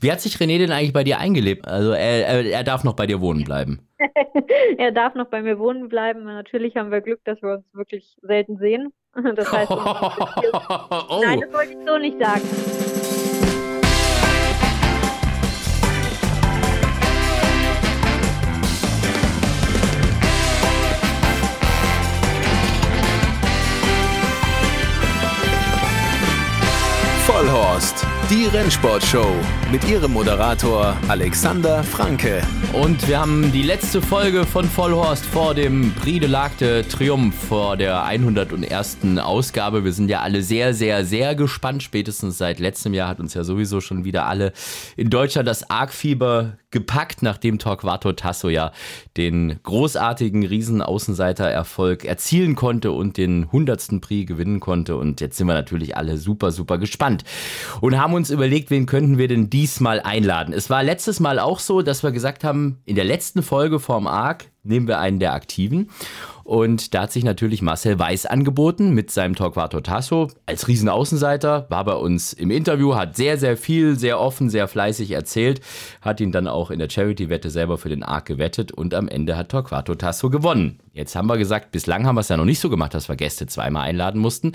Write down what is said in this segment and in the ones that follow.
Wie hat sich René denn eigentlich bei dir eingelebt? Also er, er, er darf noch bei dir wohnen bleiben. er darf noch bei mir wohnen bleiben. Natürlich haben wir Glück, dass wir uns wirklich selten sehen. Das heißt, oh. nein, das wollte ich so nicht sagen. Die Rennsportshow mit ihrem Moderator Alexander Franke. Und wir haben die letzte Folge von Vollhorst vor dem Prix de Triomphe, vor der 101. Ausgabe. Wir sind ja alle sehr, sehr, sehr gespannt. Spätestens seit letztem Jahr hat uns ja sowieso schon wieder alle in Deutschland das Arc-Fieber gepackt, nachdem Torquato Tasso ja den großartigen Riesenaußenseiter-Erfolg erzielen konnte und den 100. Prix gewinnen konnte. Und jetzt sind wir natürlich alle super, super gespannt und haben uns überlegt, wen könnten wir denn diesmal einladen. Es war letztes Mal auch so, dass wir gesagt haben, in der letzten Folge vom ARC nehmen wir einen der Aktiven. Und da hat sich natürlich Marcel Weiß angeboten mit seinem Torquato Tasso als Riesenaußenseiter, war bei uns im Interview, hat sehr, sehr viel, sehr offen, sehr fleißig erzählt, hat ihn dann auch in der Charity-Wette selber für den Arc gewettet und am Ende hat Torquato Tasso gewonnen. Jetzt haben wir gesagt, bislang haben wir es ja noch nicht so gemacht, dass wir Gäste zweimal einladen mussten.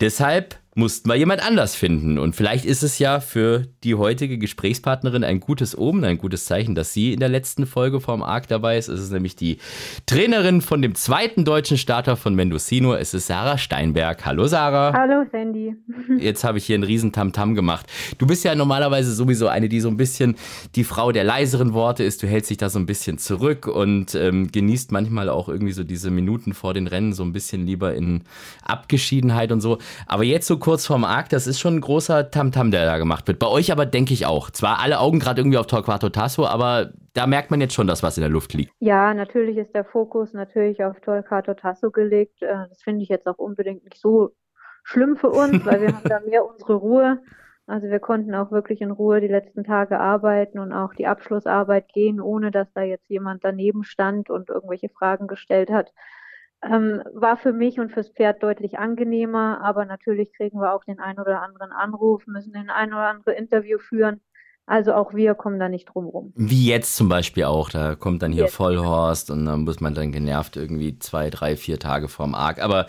Deshalb mussten wir jemand anders finden. Und vielleicht ist es ja für die heutige Gesprächspartnerin ein gutes Omen, ein gutes Zeichen, dass sie in der letzten Folge vom ARC dabei ist. Es ist nämlich die Trainerin von dem zweiten deutschen Starter von Mendocino. Es ist Sarah Steinberg. Hallo Sarah. Hallo Sandy. Jetzt habe ich hier einen riesen Tamtam -Tam gemacht. Du bist ja normalerweise sowieso eine, die so ein bisschen die Frau der leiseren Worte ist. Du hältst dich da so ein bisschen zurück und ähm, genießt manchmal auch irgendwie so diese Minuten vor den Rennen so ein bisschen lieber in Abgeschiedenheit und so. Aber jetzt so kurz vorm Arc, das ist schon ein großer Tamtam, -Tam, der da gemacht wird. Bei euch aber denke ich auch. Zwar alle Augen gerade irgendwie auf Torquato Tasso, aber da merkt man jetzt schon, dass was in der Luft liegt. Ja, natürlich ist der Fokus natürlich auf Torquato Tasso gelegt. Äh, das finde ich jetzt auch unbedingt nicht so schlimm für uns, weil wir haben da mehr unsere Ruhe. Also wir konnten auch wirklich in Ruhe die letzten Tage arbeiten und auch die Abschlussarbeit gehen, ohne dass da jetzt jemand daneben stand und irgendwelche Fragen gestellt hat. Ähm, war für mich und fürs Pferd deutlich angenehmer, aber natürlich kriegen wir auch den ein oder anderen Anruf, müssen den ein oder andere Interview führen. Also auch wir kommen da nicht drum rum. Wie jetzt zum Beispiel auch, da kommt dann hier jetzt. Vollhorst und dann muss man dann genervt irgendwie zwei, drei, vier Tage vorm Arg. Aber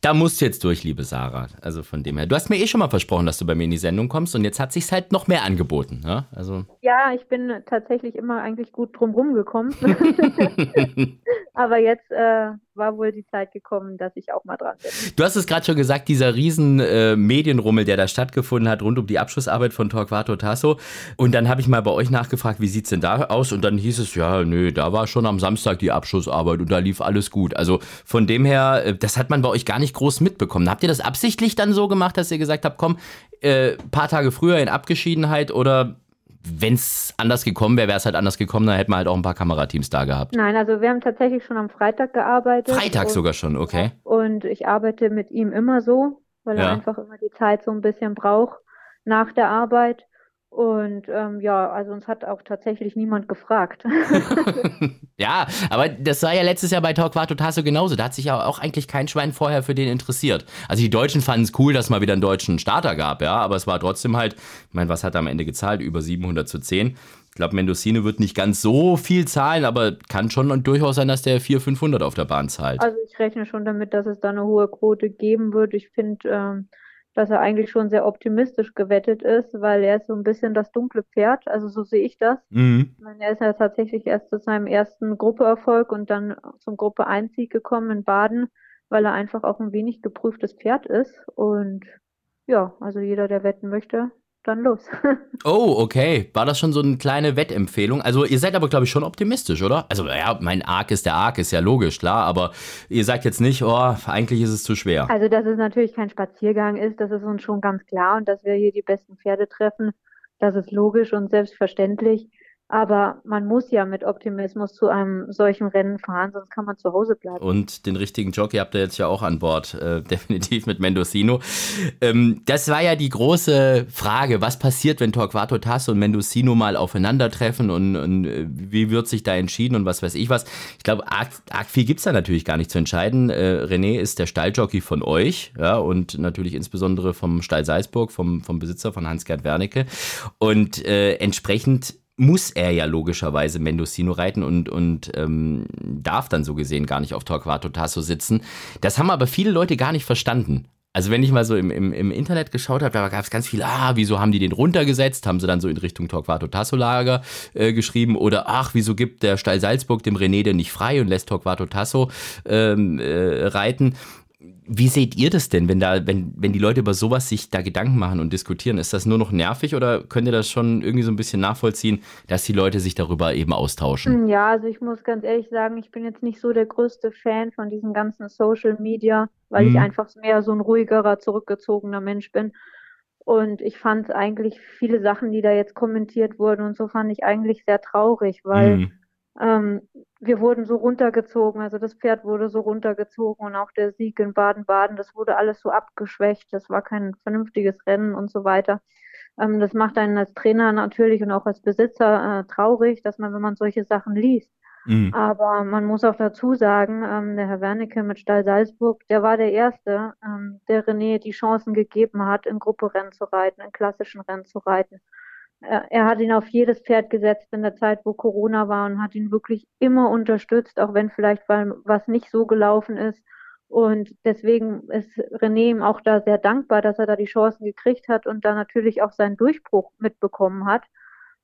da musst du jetzt durch, liebe Sarah. Also von dem her. Du hast mir eh schon mal versprochen, dass du bei mir in die Sendung kommst und jetzt hat sich's halt noch mehr angeboten. Ne? Also ja, ich bin tatsächlich immer eigentlich gut drum rumgekommen. Aber jetzt äh, war wohl die Zeit gekommen, dass ich auch mal dran bin. Du hast es gerade schon gesagt, dieser riesen äh, Medienrummel, der da stattgefunden hat, rund um die Abschlussarbeit von Torquato Tasso. Und dann habe ich mal bei euch nachgefragt, wie sieht's denn da aus? Und dann hieß es, ja, nö, da war schon am Samstag die Abschlussarbeit und da lief alles gut. Also von dem her, äh, das hat man bei euch gar nicht groß mitbekommen. Habt ihr das absichtlich dann so gemacht, dass ihr gesagt habt, komm, äh, paar Tage früher in Abgeschiedenheit oder wenn es anders gekommen wäre, wäre es halt anders gekommen, dann hätten wir halt auch ein paar Kamerateams da gehabt. Nein, also wir haben tatsächlich schon am Freitag gearbeitet. Freitag sogar schon, okay. Und ich arbeite mit ihm immer so, weil ja. er einfach immer die Zeit so ein bisschen braucht nach der Arbeit. Und ähm, ja, also uns hat auch tatsächlich niemand gefragt. ja, aber das war ja letztes Jahr bei Torquato Tasso genauso. Da hat sich ja auch eigentlich kein Schwein vorher für den interessiert. Also die Deutschen fanden es cool, dass es mal wieder einen deutschen Starter gab, ja, aber es war trotzdem halt, ich meine, was hat er am Ende gezahlt? Über 700 zu 10. Ich glaube, Mendocino wird nicht ganz so viel zahlen, aber kann schon durchaus sein, dass der 400, 500 auf der Bahn zahlt. Also ich rechne schon damit, dass es da eine hohe Quote geben wird. Ich finde, ähm, dass er eigentlich schon sehr optimistisch gewettet ist, weil er ist so ein bisschen das dunkle Pferd, also so sehe ich das. Mhm. Ich meine, er ist ja tatsächlich erst zu seinem ersten Gruppeerfolg und dann zum Gruppe 1 Sieg gekommen in Baden, weil er einfach auch ein wenig geprüftes Pferd ist und ja, also jeder, der wetten möchte, dann los. oh, okay. War das schon so eine kleine Wettempfehlung? Also ihr seid aber, glaube ich, schon optimistisch, oder? Also ja, mein Arc ist der Arc, ist ja logisch, klar, aber ihr sagt jetzt nicht, oh, eigentlich ist es zu schwer. Also dass es natürlich kein Spaziergang ist, das ist uns schon ganz klar und dass wir hier die besten Pferde treffen, das ist logisch und selbstverständlich. Aber man muss ja mit Optimismus zu einem solchen Rennen fahren, sonst kann man zu Hause bleiben. Und den richtigen Jockey habt ihr jetzt ja auch an Bord, äh, definitiv mit Mendocino. Ähm, das war ja die große Frage, was passiert, wenn Torquato Tasso und Mendocino mal aufeinandertreffen und, und äh, wie wird sich da entschieden und was weiß ich was. Ich glaube, arg, arg viel gibt's da natürlich gar nicht zu entscheiden. Äh, René ist der Stalljockey von euch ja, und natürlich insbesondere vom Stall Salzburg, vom, vom Besitzer von Hans-Gerd Wernicke. Und äh, entsprechend muss er ja logischerweise Mendocino reiten und, und ähm, darf dann so gesehen gar nicht auf Torquato Tasso sitzen. Das haben aber viele Leute gar nicht verstanden. Also wenn ich mal so im, im, im Internet geschaut habe, da gab es ganz viel, ah, wieso haben die den runtergesetzt? Haben sie dann so in Richtung Torquato Tasso Lager äh, geschrieben? Oder ach, wieso gibt der Stall Salzburg dem René denn nicht frei und lässt Torquato Tasso ähm, äh, reiten? Wie seht ihr das denn, wenn da, wenn, wenn die Leute über sowas sich da Gedanken machen und diskutieren? Ist das nur noch nervig oder könnt ihr das schon irgendwie so ein bisschen nachvollziehen, dass die Leute sich darüber eben austauschen? Ja, also ich muss ganz ehrlich sagen, ich bin jetzt nicht so der größte Fan von diesem ganzen Social Media, weil hm. ich einfach mehr so ein ruhigerer, zurückgezogener Mensch bin. Und ich fand eigentlich viele Sachen, die da jetzt kommentiert wurden und so fand ich eigentlich sehr traurig, weil hm ähm, wir wurden so runtergezogen, also das Pferd wurde so runtergezogen und auch der Sieg in Baden-Baden, das wurde alles so abgeschwächt, das war kein vernünftiges Rennen und so weiter. Ähm, das macht einen als Trainer natürlich und auch als Besitzer äh, traurig, dass man, wenn man solche Sachen liest. Mhm. Aber man muss auch dazu sagen, ähm, der Herr Wernicke mit Stall Salzburg, der war der Erste, ähm, der René die Chancen gegeben hat, in Gruppe Rennen zu reiten, in klassischen Rennen zu reiten er hat ihn auf jedes Pferd gesetzt in der Zeit, wo Corona war und hat ihn wirklich immer unterstützt, auch wenn vielleicht was nicht so gelaufen ist. Und deswegen ist René ihm auch da sehr dankbar, dass er da die Chancen gekriegt hat und da natürlich auch seinen Durchbruch mitbekommen hat.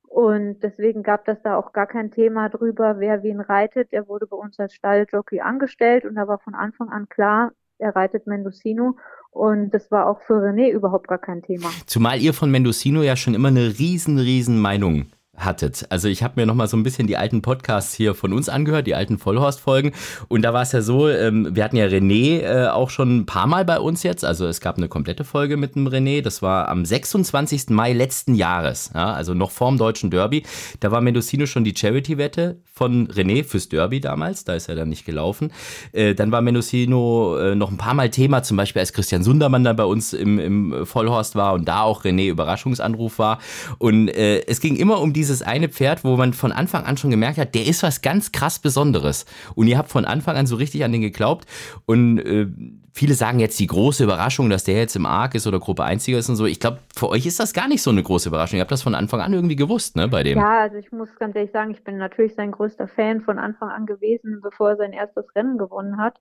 Und deswegen gab das da auch gar kein Thema drüber, wer wen reitet. Er wurde bei uns als Stalljockey angestellt und da war von Anfang an klar, er reitet Mendocino. Und das war auch für René überhaupt gar kein Thema. Zumal ihr von Mendocino ja schon immer eine riesen, riesen Meinung hattet. Also ich habe mir noch mal so ein bisschen die alten Podcasts hier von uns angehört, die alten Vollhorst-Folgen. Und da war es ja so, ähm, wir hatten ja René äh, auch schon ein paar Mal bei uns jetzt. Also es gab eine komplette Folge mit dem René. Das war am 26. Mai letzten Jahres, ja, also noch vorm deutschen Derby. Da war Mendocino schon die Charity-Wette von René fürs Derby damals. Da ist er dann nicht gelaufen. Äh, dann war Mendocino äh, noch ein paar Mal Thema, zum Beispiel als Christian Sundermann da bei uns im, im Vollhorst war und da auch René Überraschungsanruf war. Und äh, es ging immer um diese dieses eine Pferd, wo man von Anfang an schon gemerkt hat, der ist was ganz krass Besonderes. Und ihr habt von Anfang an so richtig an den geglaubt. Und äh, viele sagen jetzt die große Überraschung, dass der jetzt im Arc ist oder Gruppe 1 ist und so. Ich glaube, für euch ist das gar nicht so eine große Überraschung. Ihr habt das von Anfang an irgendwie gewusst, ne, bei dem. Ja, also ich muss ganz ehrlich sagen, ich bin natürlich sein größter Fan von Anfang an gewesen, bevor er sein erstes Rennen gewonnen hat.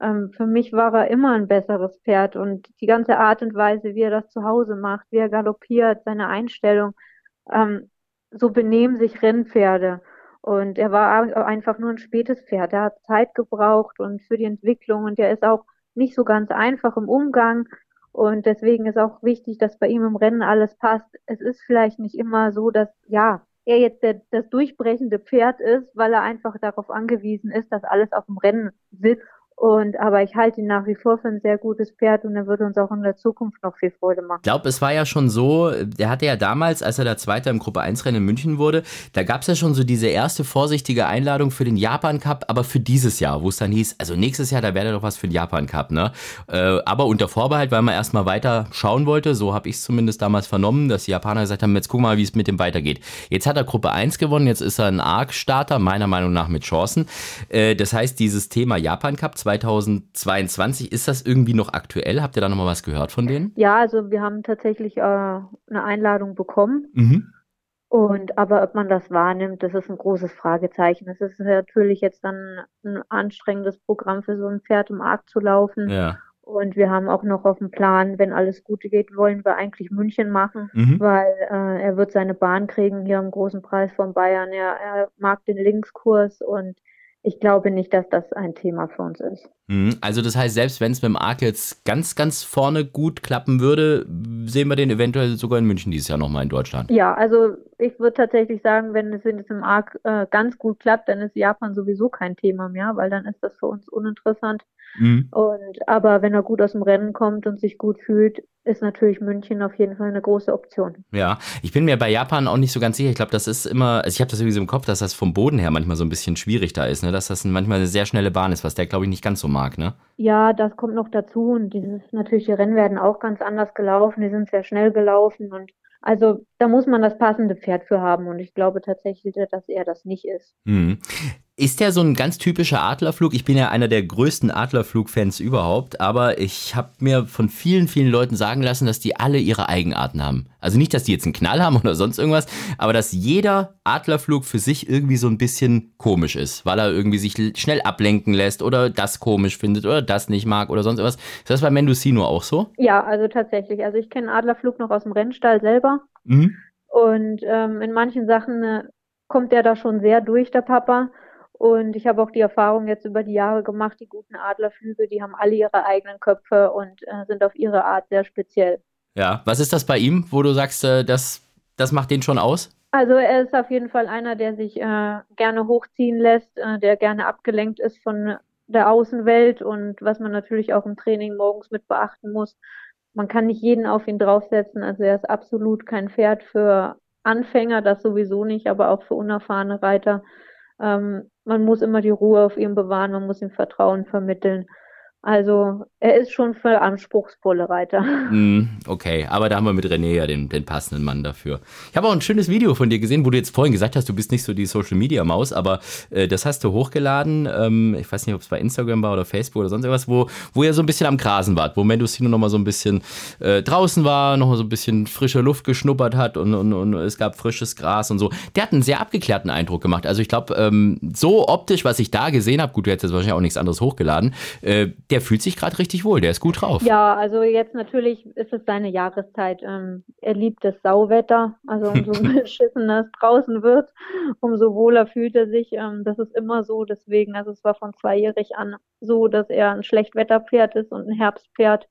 Ähm, für mich war er immer ein besseres Pferd und die ganze Art und Weise, wie er das zu Hause macht, wie er galoppiert, seine Einstellung, ähm, so benehmen sich Rennpferde. Und er war einfach nur ein spätes Pferd. Er hat Zeit gebraucht und für die Entwicklung und er ist auch nicht so ganz einfach im Umgang. Und deswegen ist auch wichtig, dass bei ihm im Rennen alles passt. Es ist vielleicht nicht immer so, dass, ja, er jetzt der, das durchbrechende Pferd ist, weil er einfach darauf angewiesen ist, dass alles auf dem Rennen sitzt und, aber ich halte ihn nach wie vor für ein sehr gutes Pferd und er würde uns auch in der Zukunft noch viel Freude machen. Ich glaube, es war ja schon so, der hatte ja damals, als er der Zweite im Gruppe 1 Rennen in München wurde, da gab es ja schon so diese erste vorsichtige Einladung für den Japan Cup, aber für dieses Jahr, wo es dann hieß, also nächstes Jahr, da wäre doch was für den Japan Cup, ne? Äh, aber unter Vorbehalt, weil man erstmal weiter schauen wollte, so habe ich es zumindest damals vernommen, dass die Japaner gesagt haben, jetzt guck mal, wie es mit dem weitergeht. Jetzt hat er Gruppe 1 gewonnen, jetzt ist er ein Arc-Starter, meiner Meinung nach mit Chancen. Äh, das heißt, dieses Thema Japan Cup 2 2022. Ist das irgendwie noch aktuell? Habt ihr da nochmal was gehört von denen? Ja, also wir haben tatsächlich äh, eine Einladung bekommen. Mhm. Und aber ob man das wahrnimmt, das ist ein großes Fragezeichen. Es ist natürlich jetzt dann ein anstrengendes Programm für so ein Pferd im Arc zu laufen. Ja. Und wir haben auch noch auf dem Plan, wenn alles gut geht, wollen wir eigentlich München machen, mhm. weil äh, er wird seine Bahn kriegen hier im großen Preis von Bayern. Er, er mag den Linkskurs und ich glaube nicht, dass das ein Thema für uns ist. Mhm. Also das heißt, selbst wenn es mit dem Arc jetzt ganz, ganz vorne gut klappen würde, sehen wir den eventuell sogar in München dieses Jahr nochmal in Deutschland. Ja, also ich würde tatsächlich sagen, wenn es jetzt im Arc äh, ganz gut klappt, dann ist Japan sowieso kein Thema mehr, weil dann ist das für uns uninteressant. Mhm. Und aber wenn er gut aus dem Rennen kommt und sich gut fühlt, ist natürlich München auf jeden Fall eine große Option. Ja, ich bin mir bei Japan auch nicht so ganz sicher. Ich glaube, das ist immer, also ich habe das irgendwie so im Kopf, dass das vom Boden her manchmal so ein bisschen schwierig da ist, ne? dass das manchmal eine sehr schnelle Bahn ist, was der, glaube ich, nicht ganz so mag. Ne? Ja, das kommt noch dazu und dieses natürlich die Rennen werden auch ganz anders gelaufen. Die sind sehr schnell gelaufen und also da muss man das passende Pferd für haben und ich glaube tatsächlich, dass er das nicht ist. Mhm. Ist der so ein ganz typischer Adlerflug? Ich bin ja einer der größten Adlerflug-Fans überhaupt, aber ich habe mir von vielen, vielen Leuten sagen lassen, dass die alle ihre Eigenarten haben. Also nicht, dass die jetzt einen Knall haben oder sonst irgendwas, aber dass jeder Adlerflug für sich irgendwie so ein bisschen komisch ist, weil er irgendwie sich schnell ablenken lässt oder das komisch findet oder das nicht mag oder sonst irgendwas. Ist das bei Mendocino auch so? Ja, also tatsächlich. Also ich kenne Adlerflug noch aus dem Rennstall selber. Mhm. Und ähm, in manchen Sachen äh, kommt der da schon sehr durch, der Papa. Und ich habe auch die Erfahrung jetzt über die Jahre gemacht, die guten Adlerflüge, die haben alle ihre eigenen Köpfe und äh, sind auf ihre Art sehr speziell. Ja, was ist das bei ihm, wo du sagst, äh, das, das macht den schon aus? Also er ist auf jeden Fall einer, der sich äh, gerne hochziehen lässt, äh, der gerne abgelenkt ist von der Außenwelt und was man natürlich auch im Training morgens mit beachten muss. Man kann nicht jeden auf ihn draufsetzen, also er ist absolut kein Pferd für Anfänger, das sowieso nicht, aber auch für unerfahrene Reiter. Ähm, man muss immer die Ruhe auf ihm bewahren, man muss ihm Vertrauen vermitteln. Also er ist schon für anspruchsvolle Reiter. Mm, okay, aber da haben wir mit René ja den, den passenden Mann dafür. Ich habe auch ein schönes Video von dir gesehen, wo du jetzt vorhin gesagt hast, du bist nicht so die Social Media Maus, aber äh, das hast du hochgeladen. Ähm, ich weiß nicht, ob es bei Instagram war oder Facebook oder sonst irgendwas, wo, wo ihr so ein bisschen am Grasen wart, wo Mendocino noch mal so ein bisschen äh, draußen war, noch mal so ein bisschen frische Luft geschnuppert hat und, und, und es gab frisches Gras und so. Der hat einen sehr abgeklärten Eindruck gemacht. Also ich glaube, ähm, so optisch, was ich da gesehen habe, gut, du hättest jetzt wahrscheinlich auch nichts anderes hochgeladen, äh, der fühlt sich gerade richtig wohl, der ist gut drauf. Ja, also jetzt natürlich ist es seine Jahreszeit. Ähm, er liebt das Sauwetter, also umso beschissener es draußen wird, umso wohler fühlt er sich. Ähm, das ist immer so, deswegen, also es war von zweijährig an so, dass er ein Schlechtwetterpferd ist und ein Herbstpferd.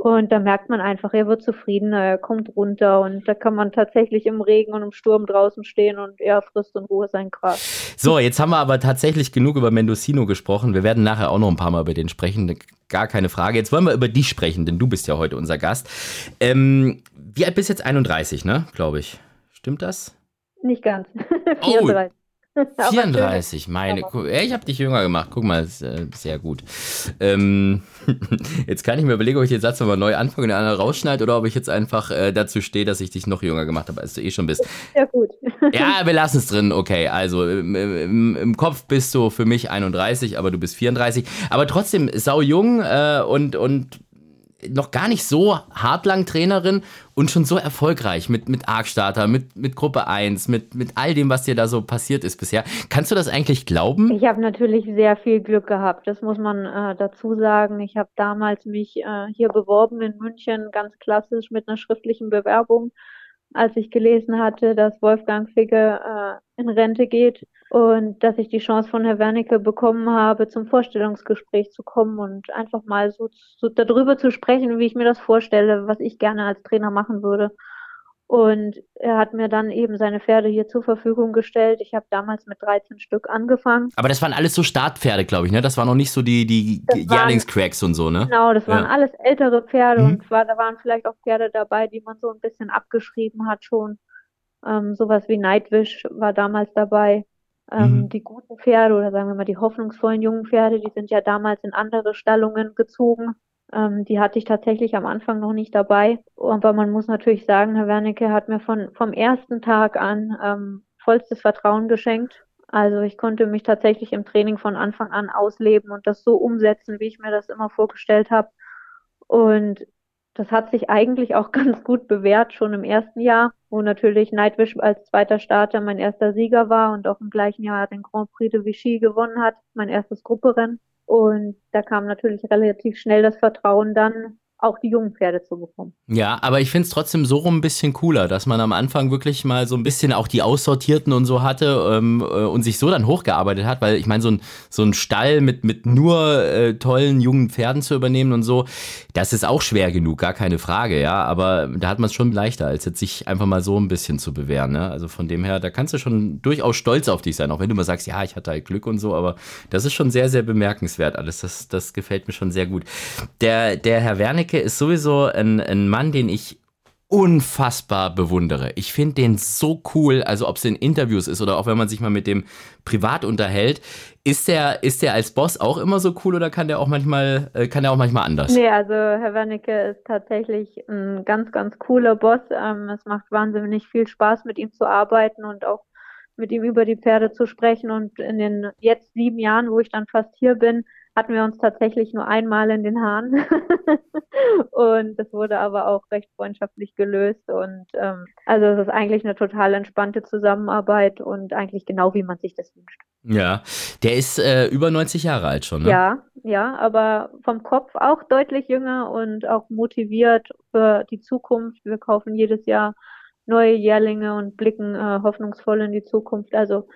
Und da merkt man einfach, er wird zufriedener, er kommt runter und da kann man tatsächlich im Regen und im Sturm draußen stehen und er frisst in Ruhe sein Gras. So, jetzt haben wir aber tatsächlich genug über Mendoccino gesprochen. Wir werden nachher auch noch ein paar Mal über den sprechen, gar keine Frage. Jetzt wollen wir über dich sprechen, denn du bist ja heute unser Gast. Ähm, wie alt bist du jetzt? 31, ne? Glaube ich. Stimmt das? Nicht ganz. 34. Oh, 34, meine. Ich habe dich jünger gemacht. Guck mal, ist, äh, sehr gut. Ähm, jetzt kann ich mir überlegen, ob ich den Satz nochmal neu anfange und den anderen rausschneide oder ob ich jetzt einfach äh, dazu stehe, dass ich dich noch jünger gemacht habe, als du eh schon bist. Ja, gut. ja, wir lassen es drin. Okay, also im, im, im, Kopf bist du für mich 31, aber du bist 34. Aber trotzdem sau jung äh, und, und noch gar nicht so hartlang Trainerin und schon so erfolgreich mit, mit Arcstarter, mit, mit Gruppe 1, mit, mit all dem, was dir da so passiert ist bisher. Kannst du das eigentlich glauben? Ich habe natürlich sehr viel Glück gehabt, das muss man äh, dazu sagen. Ich habe damals mich äh, hier beworben in München, ganz klassisch mit einer schriftlichen Bewerbung als ich gelesen hatte, dass Wolfgang Figge äh, in Rente geht und dass ich die Chance von Herr Wernicke bekommen habe, zum Vorstellungsgespräch zu kommen und einfach mal so, so darüber zu sprechen, wie ich mir das vorstelle, was ich gerne als Trainer machen würde. Und er hat mir dann eben seine Pferde hier zur Verfügung gestellt. Ich habe damals mit 13 Stück angefangen. Aber das waren alles so Startpferde, glaube ich, ne? Das waren noch nicht so die, die Jährlingscracks und so, ne? Genau, das waren ja. alles ältere Pferde mhm. und war, da waren vielleicht auch Pferde dabei, die man so ein bisschen abgeschrieben hat schon. Ähm, sowas wie Nightwish war damals dabei. Ähm, mhm. Die guten Pferde oder sagen wir mal die hoffnungsvollen jungen Pferde, die sind ja damals in andere Stallungen gezogen. Ähm, die hatte ich tatsächlich am Anfang noch nicht dabei. Aber man muss natürlich sagen, Herr Wernicke hat mir von, vom ersten Tag an ähm, vollstes Vertrauen geschenkt. Also ich konnte mich tatsächlich im Training von Anfang an ausleben und das so umsetzen, wie ich mir das immer vorgestellt habe. Und das hat sich eigentlich auch ganz gut bewährt, schon im ersten Jahr, wo natürlich Nightwish als zweiter Starter mein erster Sieger war und auch im gleichen Jahr den Grand Prix de Vichy gewonnen hat, mein erstes Grupperennen. Und da kam natürlich relativ schnell das Vertrauen dann, auch die jungen Pferde zu bekommen. Ja, aber ich finde es trotzdem so rum ein bisschen cooler, dass man am Anfang wirklich mal so ein bisschen auch die Aussortierten und so hatte ähm, äh, und sich so dann hochgearbeitet hat, weil ich meine, so ein, so ein Stall mit, mit nur äh, tollen jungen Pferden zu übernehmen und so, das ist auch schwer genug, gar keine Frage, ja, aber da hat man es schon leichter, als jetzt sich einfach mal so ein bisschen zu bewähren, ne? Also von dem her, da kannst du schon durchaus stolz auf dich sein, auch wenn du mal sagst, ja, ich hatte halt Glück und so, aber das ist schon sehr, sehr bemerkenswert alles, das, das gefällt mir schon sehr gut. Der, der Herr Wernicke ist sowieso ein, ein Mann, den ich unfassbar bewundere. Ich finde den so cool, also ob es in Interviews ist oder auch wenn man sich mal mit dem privat unterhält. Ist der, ist der als Boss auch immer so cool oder kann der auch manchmal, äh, kann der auch manchmal anders? Nee, also Herr Wernicke ist tatsächlich ein ganz, ganz cooler Boss. Ähm, es macht wahnsinnig viel Spaß, mit ihm zu arbeiten und auch mit ihm über die Pferde zu sprechen. Und in den jetzt sieben Jahren, wo ich dann fast hier bin, hatten wir uns tatsächlich nur einmal in den Haaren. und das wurde aber auch recht freundschaftlich gelöst. Und ähm, also es ist eigentlich eine total entspannte Zusammenarbeit und eigentlich genau wie man sich das wünscht. Ja, der ist äh, über 90 Jahre alt schon, ne? Ja, ja, aber vom Kopf auch deutlich jünger und auch motiviert für die Zukunft. Wir kaufen jedes Jahr neue Jährlinge und blicken äh, hoffnungsvoll in die Zukunft. Also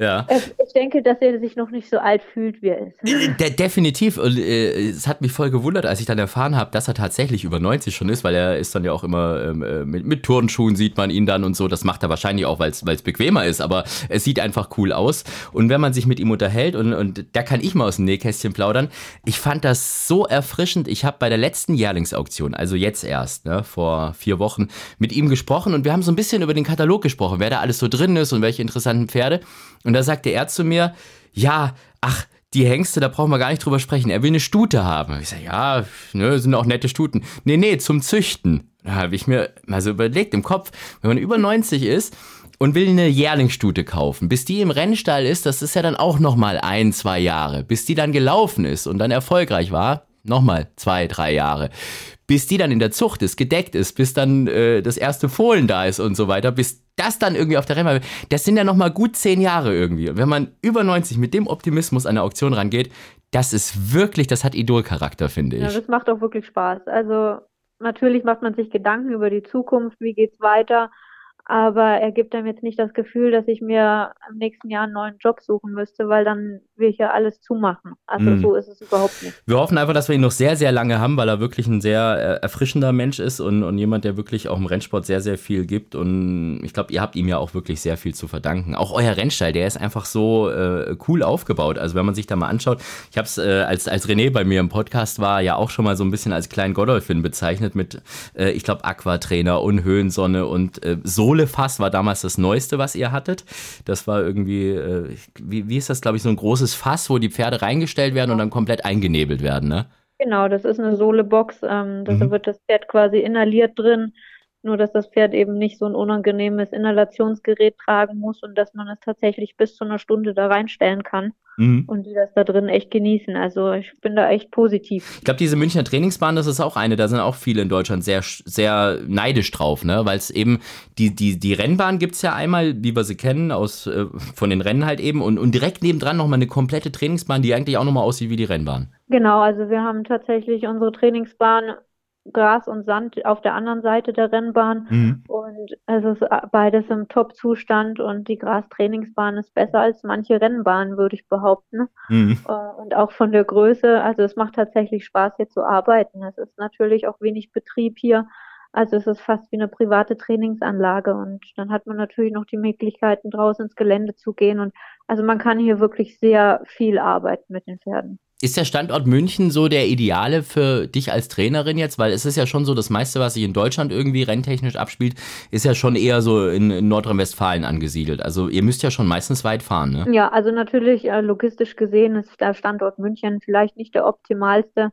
ja. Ich denke, dass er sich noch nicht so alt fühlt, wie er ist. De definitiv. Und äh, es hat mich voll gewundert, als ich dann erfahren habe, dass er tatsächlich über 90 schon ist, weil er ist dann ja auch immer ähm, äh, mit, mit Turnschuhen sieht man ihn dann und so. Das macht er wahrscheinlich auch, weil es bequemer ist, aber es sieht einfach cool aus. Und wenn man sich mit ihm unterhält, und, und da kann ich mal aus dem Nähkästchen plaudern, ich fand das so erfrischend. Ich habe bei der letzten Jährlingsauktion, also jetzt erst, ne, vor vier Wochen, mit ihm gesprochen und wir haben so ein bisschen über den Katalog gesprochen, wer da alles so drin ist und welche interessanten Pferde. Und da sagte er zu mir, ja, ach, die Hengste, da brauchen wir gar nicht drüber sprechen. Er will eine Stute haben. Ich sage, ja, ne, sind auch nette Stuten. Nee, nee, zum Züchten. Da habe ich mir mal so überlegt im Kopf, wenn man über 90 ist und will eine Jährlingsstute kaufen, bis die im Rennstall ist, das ist ja dann auch nochmal ein, zwei Jahre. Bis die dann gelaufen ist und dann erfolgreich war, nochmal zwei, drei Jahre bis die dann in der Zucht ist, gedeckt ist, bis dann äh, das erste Fohlen da ist und so weiter, bis das dann irgendwie auf der Rennbahn, das sind ja nochmal gut zehn Jahre irgendwie. Und wenn man über 90 mit dem Optimismus an der Auktion rangeht, das ist wirklich, das hat Idolcharakter, finde ich. Ja, das macht auch wirklich Spaß. Also natürlich macht man sich Gedanken über die Zukunft, wie geht's weiter aber er gibt einem jetzt nicht das Gefühl, dass ich mir im nächsten Jahr einen neuen Job suchen müsste, weil dann will ich ja alles zumachen. Also mm. so ist es überhaupt nicht. Wir hoffen einfach, dass wir ihn noch sehr, sehr lange haben, weil er wirklich ein sehr äh, erfrischender Mensch ist und, und jemand, der wirklich auch im Rennsport sehr, sehr viel gibt. Und ich glaube, ihr habt ihm ja auch wirklich sehr viel zu verdanken. Auch euer Rennstall, der ist einfach so äh, cool aufgebaut. Also wenn man sich da mal anschaut, ich habe es, äh, als, als René bei mir im Podcast war, ja auch schon mal so ein bisschen als kleinen Godolphin bezeichnet mit, äh, ich glaube, Aquatrainer und Höhensonne und äh, Sohle Kohlefass war damals das Neueste, was ihr hattet. Das war irgendwie, äh, wie, wie ist das, glaube ich, so ein großes Fass, wo die Pferde reingestellt werden und dann komplett eingenebelt werden, ne? Genau, das ist eine Sohlebox. Ähm, da mhm. wird das Pferd quasi inhaliert drin. Nur, dass das Pferd eben nicht so ein unangenehmes Inhalationsgerät tragen muss und dass man es tatsächlich bis zu einer Stunde da reinstellen kann mhm. und die das da drin echt genießen. Also ich bin da echt positiv. Ich glaube, diese Münchner Trainingsbahn, das ist auch eine, da sind auch viele in Deutschland sehr, sehr neidisch drauf, ne? Weil es eben, die, die, die Rennbahn gibt es ja einmal, wie wir sie kennen, aus, äh, von den Rennen halt eben und, und direkt nebendran nochmal eine komplette Trainingsbahn, die eigentlich auch nochmal aussieht wie die Rennbahn. Genau, also wir haben tatsächlich unsere Trainingsbahn Gras und Sand auf der anderen Seite der Rennbahn. Mhm. Und es ist beides im Top-Zustand und die Grastrainingsbahn ist besser als manche Rennbahnen, würde ich behaupten. Mhm. Äh, und auch von der Größe, also es macht tatsächlich Spaß, hier zu arbeiten. Es ist natürlich auch wenig Betrieb hier. Also es ist fast wie eine private Trainingsanlage und dann hat man natürlich noch die Möglichkeiten, draußen ins Gelände zu gehen. Und also man kann hier wirklich sehr viel arbeiten mit den Pferden. Ist der Standort München so der ideale für dich als Trainerin jetzt? Weil es ist ja schon so, das meiste, was sich in Deutschland irgendwie renntechnisch abspielt, ist ja schon eher so in, in Nordrhein-Westfalen angesiedelt. Also ihr müsst ja schon meistens weit fahren, ne? Ja, also natürlich äh, logistisch gesehen ist der Standort München vielleicht nicht der optimalste,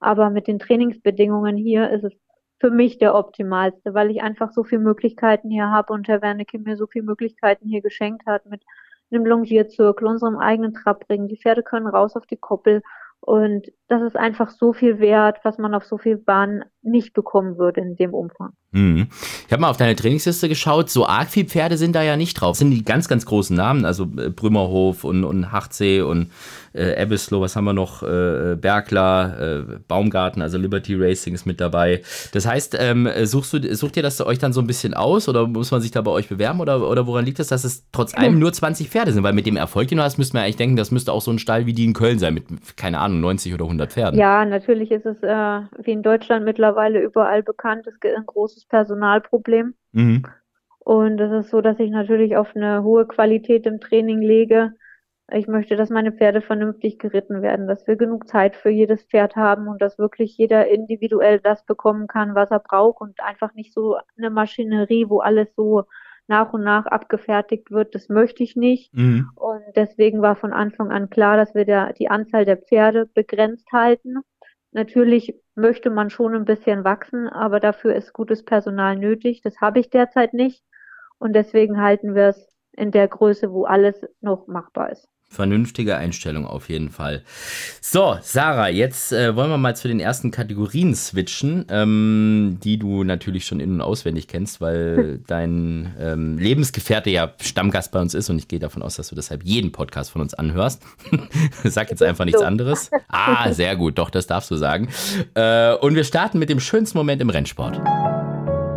aber mit den Trainingsbedingungen hier ist es für mich der optimalste, weil ich einfach so viele Möglichkeiten hier habe und Herr Wernicke mir so viele Möglichkeiten hier geschenkt hat mit einem Longierzirkel, unserem eigenen Trabring. Die Pferde können raus auf die Koppel Und das ist einfach so viel wert, was man auf so viel Bahnen nicht bekommen würde in dem Umfang. Mhm. Ich habe mal auf deine Trainingsliste geschaut, so arg viel Pferde sind da ja nicht drauf. Das sind die ganz, ganz großen Namen, also äh, Brümmerhof und, und Hartsee und äh, Ebbeslow, was haben wir noch? Äh, Bergler, äh, Baumgarten, also Liberty Racing ist mit dabei. Das heißt, ähm, suchst du, sucht ihr das euch dann so ein bisschen aus oder muss man sich da bei euch bewerben oder, oder woran liegt es, dass es trotz allem nur 20 Pferde sind? Weil mit dem Erfolg, den du hast, müsste man eigentlich denken, das müsste auch so ein Stall wie die in Köln sein, mit, keine Ahnung, 90 oder 100 Pferden. Ja, natürlich ist es äh, wie in Deutschland mittlerweile überall bekannt, es gibt ein großes Personalproblem. Mhm. Und es ist so, dass ich natürlich auf eine hohe Qualität im Training lege ich möchte, dass meine Pferde vernünftig geritten werden, dass wir genug Zeit für jedes Pferd haben und dass wirklich jeder individuell das bekommen kann, was er braucht und einfach nicht so eine Maschinerie, wo alles so nach und nach abgefertigt wird. Das möchte ich nicht. Mhm. Und deswegen war von Anfang an klar, dass wir der, die Anzahl der Pferde begrenzt halten. Natürlich möchte man schon ein bisschen wachsen, aber dafür ist gutes Personal nötig. Das habe ich derzeit nicht. Und deswegen halten wir es in der Größe, wo alles noch machbar ist. Vernünftige Einstellung auf jeden Fall. So, Sarah, jetzt äh, wollen wir mal zu den ersten Kategorien switchen, ähm, die du natürlich schon in- und auswendig kennst, weil dein ähm, Lebensgefährte ja Stammgast bei uns ist und ich gehe davon aus, dass du deshalb jeden Podcast von uns anhörst. Sag jetzt einfach nichts anderes. Ah, sehr gut, doch, das darfst du sagen. Äh, und wir starten mit dem schönsten Moment im Rennsport.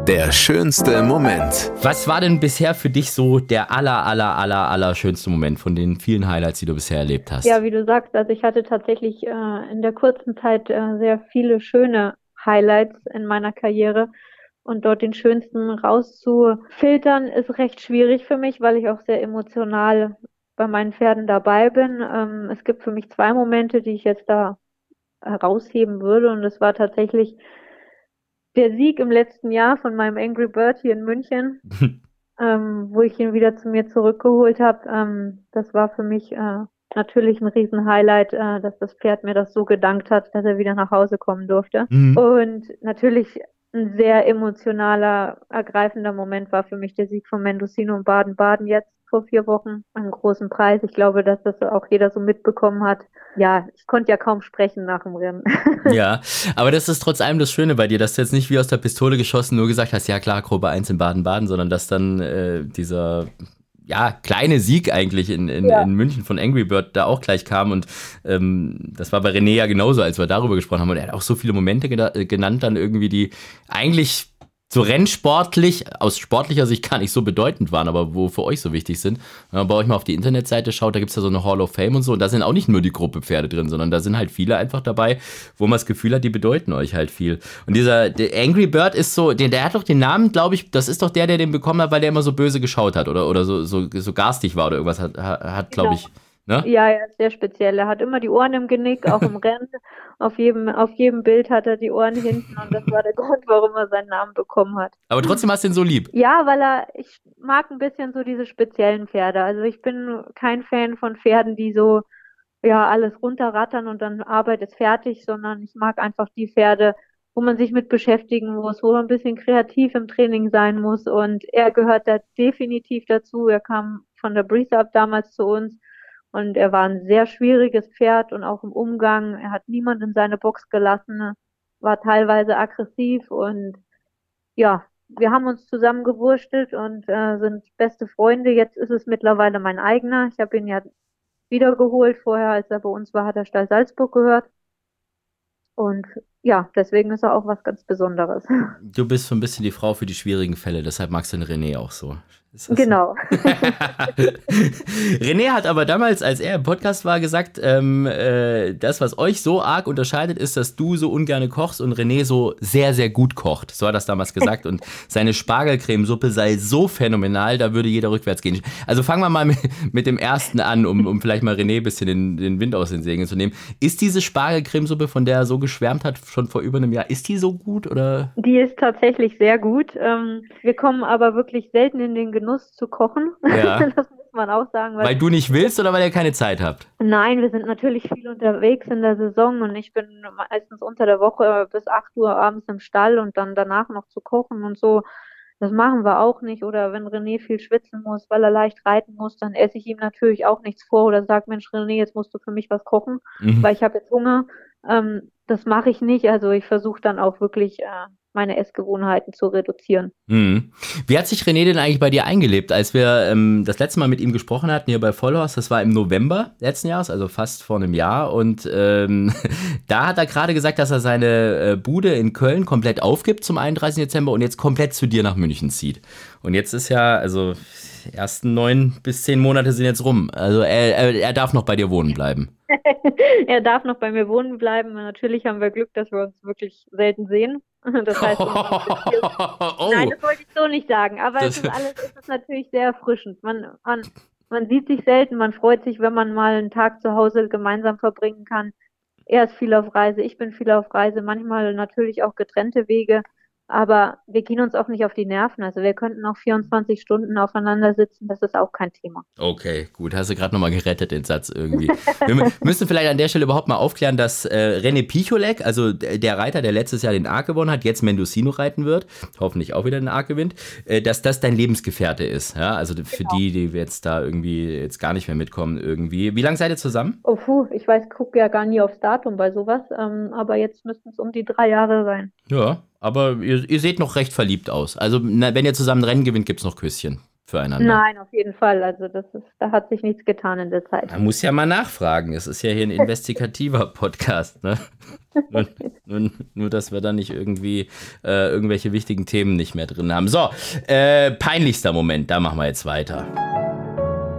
Der schönste Moment. Was war denn bisher für dich so der aller, aller, aller, aller schönste Moment von den vielen Highlights, die du bisher erlebt hast? Ja, wie du sagst, also ich hatte tatsächlich äh, in der kurzen Zeit äh, sehr viele schöne Highlights in meiner Karriere. Und dort den schönsten rauszufiltern, ist recht schwierig für mich, weil ich auch sehr emotional bei meinen Pferden dabei bin. Ähm, es gibt für mich zwei Momente, die ich jetzt da herausheben würde. Und das war tatsächlich der Sieg im letzten Jahr von meinem Angry Bird hier in München, ähm, wo ich ihn wieder zu mir zurückgeholt habe, ähm, das war für mich äh, natürlich ein Riesenhighlight, äh, dass das Pferd mir das so gedankt hat, dass er wieder nach Hause kommen durfte. Mhm. Und natürlich ein sehr emotionaler, ergreifender Moment war für mich der Sieg von Mendocino und Baden-Baden jetzt vor vier Wochen einen großen Preis. Ich glaube, dass das auch jeder so mitbekommen hat. Ja, ich konnte ja kaum sprechen nach dem Rennen. ja, aber das ist trotz allem das Schöne bei dir, dass du jetzt nicht wie aus der Pistole geschossen nur gesagt hast, ja klar, Gruppe 1 in Baden-Baden, sondern dass dann äh, dieser ja, kleine Sieg eigentlich in, in, ja. in, München von Angry Bird da auch gleich kam. Und ähm, das war bei René ja genauso, als wir darüber gesprochen haben. Und er hat auch so viele Momente genannt, dann irgendwie, die eigentlich so rennsportlich, aus sportlicher Sicht gar nicht so bedeutend waren, aber wo für euch so wichtig sind. Wenn man bei euch mal auf die Internetseite schaut, da gibt es ja so eine Hall of Fame und so, und da sind auch nicht nur die Gruppe Pferde drin, sondern da sind halt viele einfach dabei, wo man das Gefühl hat, die bedeuten euch halt viel. Und dieser Angry Bird ist so, der, der hat doch den Namen, glaube ich, das ist doch der, der den bekommen hat, weil der immer so böse geschaut hat oder, oder so, so, so garstig war oder irgendwas hat, hat glaube genau. ich. Ne? Ja, ja, sehr speziell. Er hat immer die Ohren im Genick, auch im Rennen. Auf jedem, auf jedem Bild hat er die Ohren hinten und das war der Grund, warum er seinen Namen bekommen hat. Aber trotzdem hast du ihn so lieb. Ja, weil er, ich mag ein bisschen so diese speziellen Pferde. Also ich bin kein Fan von Pferden, die so, ja, alles runterrattern und dann Arbeit ist fertig, sondern ich mag einfach die Pferde, wo man sich mit beschäftigen muss, wo man ein bisschen kreativ im Training sein muss und er gehört da definitiv dazu. Er kam von der Breeze Up damals zu uns und er war ein sehr schwieriges Pferd und auch im Umgang. Er hat niemand in seine Box gelassen, war teilweise aggressiv und ja, wir haben uns zusammen gewurstelt und äh, sind beste Freunde. Jetzt ist es mittlerweile mein eigener. Ich habe ihn ja wiedergeholt. Vorher, als er bei uns war, hat er Stall Salzburg gehört. Und ja, deswegen ist er auch was ganz Besonderes. Du bist so ein bisschen die Frau für die schwierigen Fälle, deshalb magst du den René auch so. Genau. René hat aber damals, als er im Podcast war, gesagt, ähm, äh, das, was euch so arg unterscheidet, ist, dass du so ungerne kochst und René so sehr, sehr gut kocht. So hat er das damals gesagt. Und seine Spargelcremesuppe sei so phänomenal, da würde jeder rückwärts gehen. Also fangen wir mal mit, mit dem ersten an, um, um vielleicht mal René ein bisschen den, den Wind aus den Segeln zu nehmen. Ist diese Spargelcremesuppe, von der er so geschwärmt hat, schon vor über einem Jahr, ist die so gut? Oder? Die ist tatsächlich sehr gut. Ähm, wir kommen aber wirklich selten in den Genuss zu kochen. Ja. das muss man auch sagen. Weil, weil, du nicht willst oder weil ihr keine Zeit habt? Nein, wir sind natürlich viel unterwegs in der Saison und ich bin meistens unter der Woche bis 8 Uhr abends im Stall und dann danach noch zu kochen und so. Das machen wir auch nicht. Oder wenn René viel schwitzen muss, weil er leicht reiten muss, dann esse ich ihm natürlich auch nichts vor oder sage, Mensch, René, jetzt musst du für mich was kochen, mhm. weil ich habe jetzt Hunger. Ähm, das mache ich nicht. Also ich versuche dann auch wirklich äh, meine Essgewohnheiten zu reduzieren. Mhm. Wie hat sich René denn eigentlich bei dir eingelebt? Als wir ähm, das letzte Mal mit ihm gesprochen hatten hier bei Vollhorst, das war im November letzten Jahres, also fast vor einem Jahr. Und ähm, da hat er gerade gesagt, dass er seine äh, Bude in Köln komplett aufgibt zum 31. Dezember und jetzt komplett zu dir nach München zieht. Und jetzt ist ja, also die ersten neun bis zehn Monate sind jetzt rum. Also er, er, er darf noch bei dir wohnen bleiben. er darf noch bei mir wohnen bleiben. Natürlich haben wir Glück, dass wir uns wirklich selten sehen. Das heißt, oh. nein, das wollte ich so nicht sagen. Aber das es ist alles, es ist natürlich sehr erfrischend. Man, man, man sieht sich selten, man freut sich, wenn man mal einen Tag zu Hause gemeinsam verbringen kann. Er ist viel auf Reise, ich bin viel auf Reise, manchmal natürlich auch getrennte Wege. Aber wir gehen uns auch nicht auf die Nerven. Also wir könnten auch 24 Stunden aufeinander sitzen, das ist auch kein Thema. Okay, gut, hast du gerade nochmal gerettet, den Satz irgendwie. wir müssen vielleicht an der Stelle überhaupt mal aufklären, dass äh, René Picholek, also der Reiter, der letztes Jahr den Arc gewonnen hat, jetzt Mendocino reiten wird, hoffentlich auch wieder den Arc gewinnt, äh, dass das dein Lebensgefährte ist. Ja? Also für genau. die, die jetzt da irgendwie jetzt gar nicht mehr mitkommen irgendwie. Wie lange seid ihr zusammen? Oh puh, ich weiß, gucke ja gar nie aufs Datum bei sowas, ähm, aber jetzt müssten es um die drei Jahre sein. Ja, aber ihr, ihr seht noch recht verliebt aus. Also, na, wenn ihr zusammen Rennen gewinnt, gibt es noch Küsschen füreinander. Nein, auf jeden Fall. Also, das ist, da hat sich nichts getan in der Zeit. Man muss ja mal nachfragen. Es ist ja hier ein investigativer Podcast. Ne? nur, nur, nur, dass wir da nicht irgendwie äh, irgendwelche wichtigen Themen nicht mehr drin haben. So, äh, peinlichster Moment, da machen wir jetzt weiter.